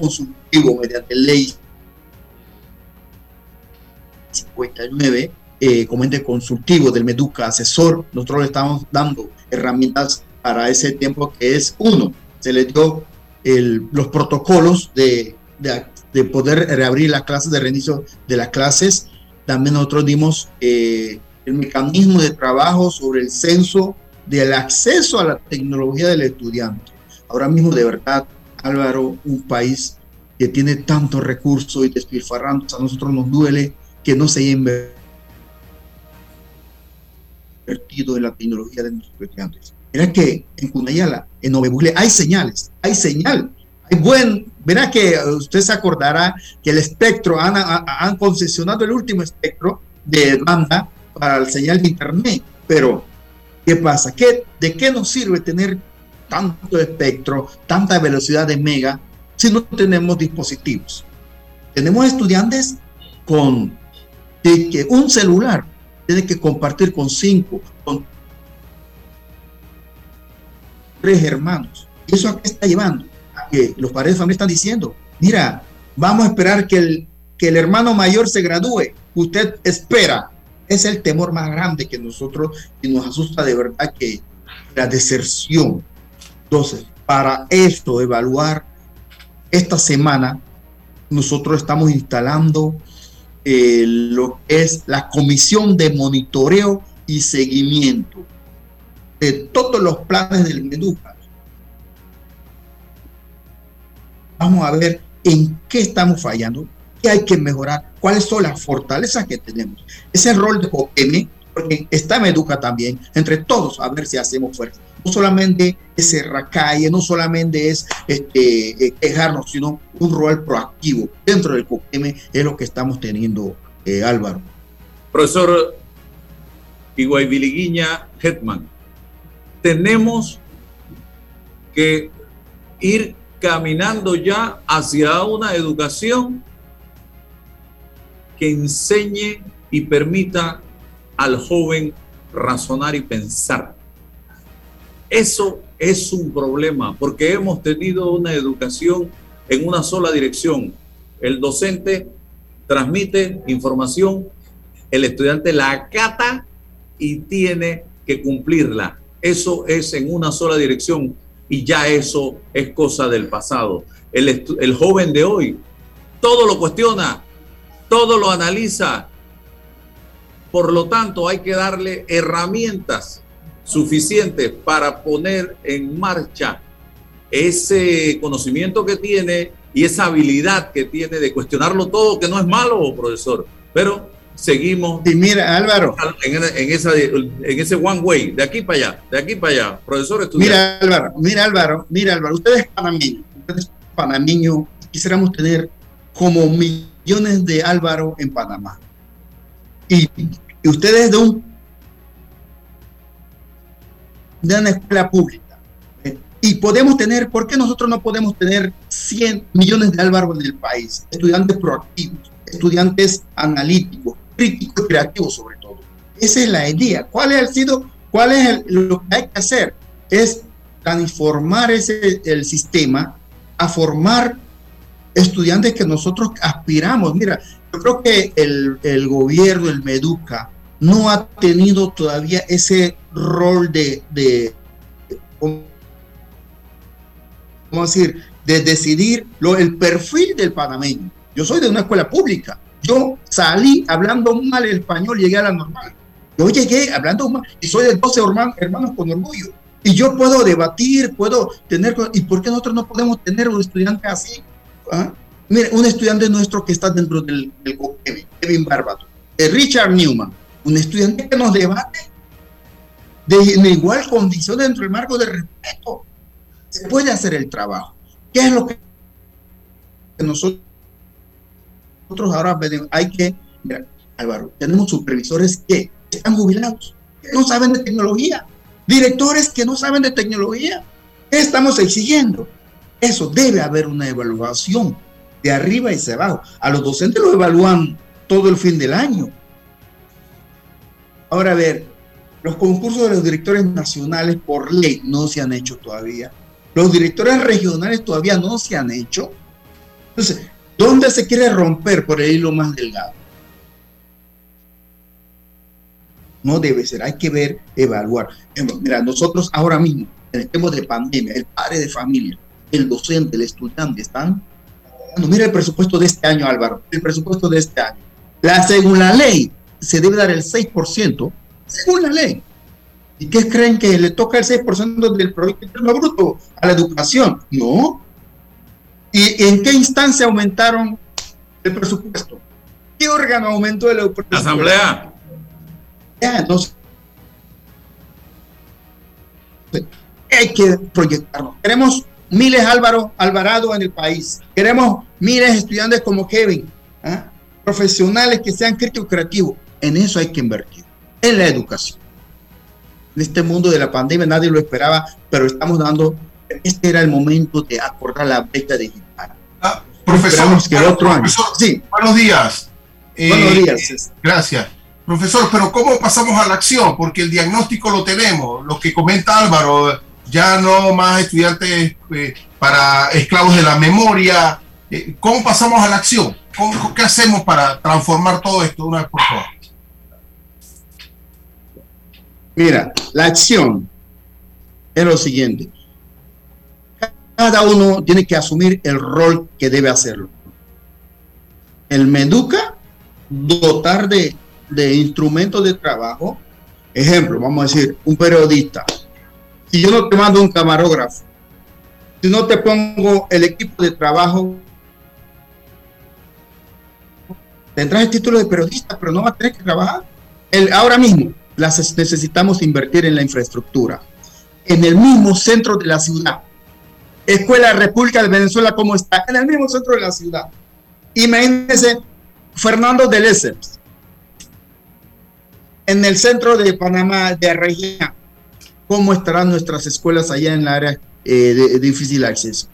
consultivo, mediante ley 59, eh, como ente consultivo del Meduca asesor, nosotros le estamos dando herramientas para ese tiempo que es uno, se le dio los protocolos de, de, poder reabrir las clases, de reinicio de las clases. También nosotros dimos eh, el mecanismo de trabajo sobre el censo del acceso a la tecnología del estudiante. Ahora mismo, de verdad, Álvaro, un país que tiene tantos recursos y despilfarrando, a nosotros nos duele que no se haya invertido en la tecnología de nuestros estudiantes. Verá que en Cunayala, en Novebule, hay señales, hay señal. Hay buen, verá que usted se acordará que el espectro, han, han concesionado el último espectro de banda para el señal de internet. Pero, ¿qué pasa? ¿Qué, ¿De qué nos sirve tener tanto espectro, tanta velocidad de mega, si no tenemos dispositivos? Tenemos estudiantes con que un celular tiene que compartir con cinco, con tres hermanos. ¿Y eso a qué está llevando? A que los padres de familia están diciendo, mira, vamos a esperar que el, que el hermano mayor se gradúe. Usted espera. Es el temor más grande que nosotros y nos asusta de verdad que la deserción. Entonces, para esto, evaluar esta semana, nosotros estamos instalando eh, lo que es la comisión de monitoreo y seguimiento de todos los planes del MEDUCA. Vamos a ver en qué estamos fallando, qué hay que mejorar, cuáles son las fortalezas que tenemos. Ese rol de OPM, porque está Meduca también, entre todos, a ver si hacemos fuerza. No solamente es cerrar calle, no solamente es este, eh, quejarnos, sino un rol proactivo dentro del COPM es lo que estamos teniendo, eh, Álvaro. Profesor Iguaybiliguiña Hetman, tenemos que ir caminando ya hacia una educación que enseñe y permita al joven razonar y pensar. Eso es un problema porque hemos tenido una educación en una sola dirección. El docente transmite información, el estudiante la acata y tiene que cumplirla. Eso es en una sola dirección y ya eso es cosa del pasado. El, el joven de hoy todo lo cuestiona, todo lo analiza. Por lo tanto, hay que darle herramientas suficientes para poner en marcha ese conocimiento que tiene y esa habilidad que tiene de cuestionarlo todo, que no es malo, profesor, pero seguimos. Y mira, Álvaro. En, esa, en ese one way, de aquí para allá, de aquí para allá, profesor estudiante. Mira, Álvaro, mira, Álvaro, mira, Álvaro, ustedes panameños, ustedes panameños, quisiéramos tener como millones de Álvaro en Panamá. Y, y ustedes de un de una escuela pública. Eh, y podemos tener, ¿por qué nosotros no podemos tener 100 millones de Álvaro en el país? Estudiantes proactivos, estudiantes analíticos, crítico y creativo sobre todo. Esa es la idea. ¿Cuál es el sido? ¿Cuál es lo que hay que hacer? Es transformar ese, el sistema a formar estudiantes que nosotros aspiramos. Mira, yo creo que el, el gobierno, el Meduca, no ha tenido todavía ese rol de, de ¿cómo decir? De decidir lo, el perfil del panameño. Yo soy de una escuela pública. Yo salí hablando mal el español, llegué a la normal. Yo llegué hablando mal y soy de 12 hermanos, con orgullo. Y yo puedo debatir, puedo tener... ¿Y por qué nosotros no podemos tener un estudiante así? ¿Ah? Un estudiante nuestro que está dentro del, del Kevin Barbato, Richard Newman, un estudiante que nos debate de, igual condición dentro del marco de respeto. Se puede hacer el trabajo. ¿Qué es lo que nosotros ahora hay que, mira, tenemos supervisores que están jubilados, que no saben de tecnología, directores que no saben de tecnología. ¿Qué estamos exigiendo? Eso debe haber una evaluación de arriba y hacia abajo. A los docentes lo evalúan todo el fin del año. Ahora, a ver, los concursos de los directores nacionales por ley no se han hecho todavía. Los directores regionales todavía no se han hecho. Entonces, ¿Dónde se quiere romper por el hilo más delgado? No debe ser, hay que ver, evaluar. Mira, nosotros ahora mismo, en el tiempo de pandemia, el padre de familia, el docente, el estudiante, están... Mira el presupuesto de este año, Álvaro, el presupuesto de este año. La, según la ley, se debe dar el 6%, según la ley. ¿Y qué creen que le toca el 6% del Producto Interno Bruto a la educación? No, ¿Y en qué instancia aumentaron el presupuesto? ¿Qué órgano aumentó el presupuesto? Asamblea. Ya, entonces, hay que proyectarnos. Queremos miles Álvaro Alvarado en el país. Queremos miles estudiantes como Kevin, ¿ah? profesionales que sean críticos creativos. En eso hay que invertir, en la educación. En este mundo de la pandemia nadie lo esperaba, pero estamos dando, este era el momento de acordar la brecha digital. Ah, profesor, que el otro año. sí. buenos días. buenos eh, días. Gracias. Profesor, pero ¿cómo pasamos a la acción? Porque el diagnóstico lo tenemos, lo que comenta Álvaro, ya no más estudiantes eh, para esclavos de la memoria. Eh, ¿Cómo pasamos a la acción? ¿Qué hacemos para transformar todo esto una vez por todas? Mira, la acción es lo siguiente. Cada uno tiene que asumir el rol que debe hacerlo. El Meduca, dotar de, de instrumentos de trabajo. Ejemplo, vamos a decir, un periodista si yo no te mando un camarógrafo, si no te pongo el equipo de trabajo, tendrás el título de periodista, pero no vas a tener que trabajar. El, ahora mismo las necesitamos invertir en la infraestructura. En el mismo centro de la ciudad. Escuela República de Venezuela, ¿cómo está? En el mismo centro de la ciudad. Imagínense Fernando de Lesseps, en el centro de Panamá, de Arrejá, cómo estarán nuestras escuelas allá en el área eh, de, difícil acceso.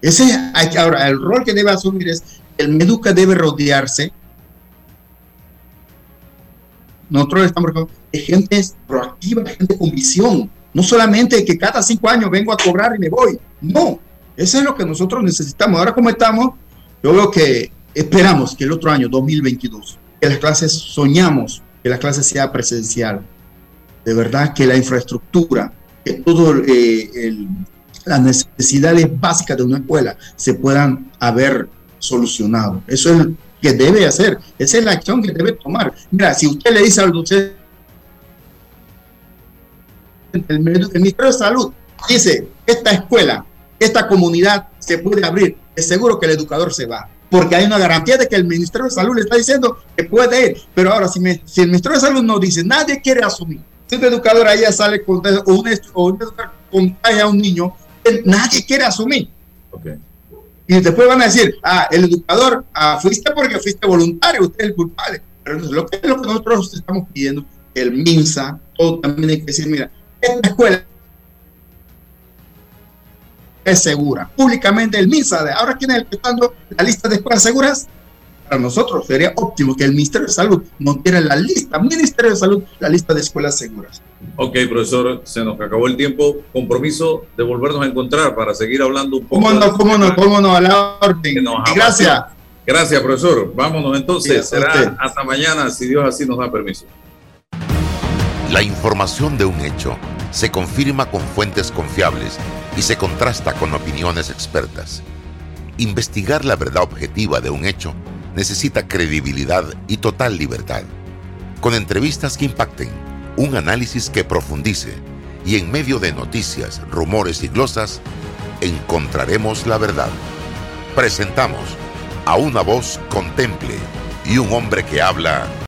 Ese, ahora, el rol que debe asumir es, el Meduca debe rodearse. Nosotros estamos de gente proactiva, gente con visión. No solamente que cada cinco años vengo a cobrar y me voy. No, eso es lo que nosotros necesitamos. Ahora como estamos, yo veo que esperamos que el otro año, 2022, que las clases, soñamos que la clase sea presencial de verdad que la infraestructura, que todas eh, las necesidades básicas de una escuela se puedan haber solucionado. Eso es lo que debe hacer, esa es la acción que debe tomar. Mira, si usted le dice al docente, el Ministerio de Salud dice, esta escuela, esta comunidad se puede abrir, es seguro que el educador se va porque hay una garantía de que el Ministerio de Salud le está diciendo que puede ir. Pero ahora, si, si el Ministerio de Salud no dice, nadie quiere asumir, si un educador ahí sale con, un, o educador contagia a un niño, nadie quiere asumir. Y después van a decir, ah, el educador, ah, fuiste porque fuiste voluntario, usted es el culpable. Pero lo que, lo que nosotros estamos pidiendo, el MINSA, todo también hay que decir, mira, esta escuela es segura. Públicamente el MINSA, de ahora quién es el que está dando la lista de escuelas seguras, para nosotros sería óptimo que el Ministerio de Salud nos diera la lista, Ministerio de Salud, la lista de escuelas seguras. Ok, profesor, se nos acabó el tiempo. Compromiso de volvernos a encontrar para seguir hablando un poco. ¿Cómo no, cómo no, cómo no, a la orden. Gracias. Gracias, profesor. Vámonos entonces. Será hasta mañana, si Dios así nos da permiso. La información de un hecho se confirma con fuentes confiables y se contrasta con opiniones expertas. Investigar la verdad objetiva de un hecho necesita credibilidad y total libertad. Con entrevistas que impacten, un análisis que profundice y en medio de noticias, rumores y glosas, encontraremos la verdad. Presentamos a una voz contemple y un hombre que habla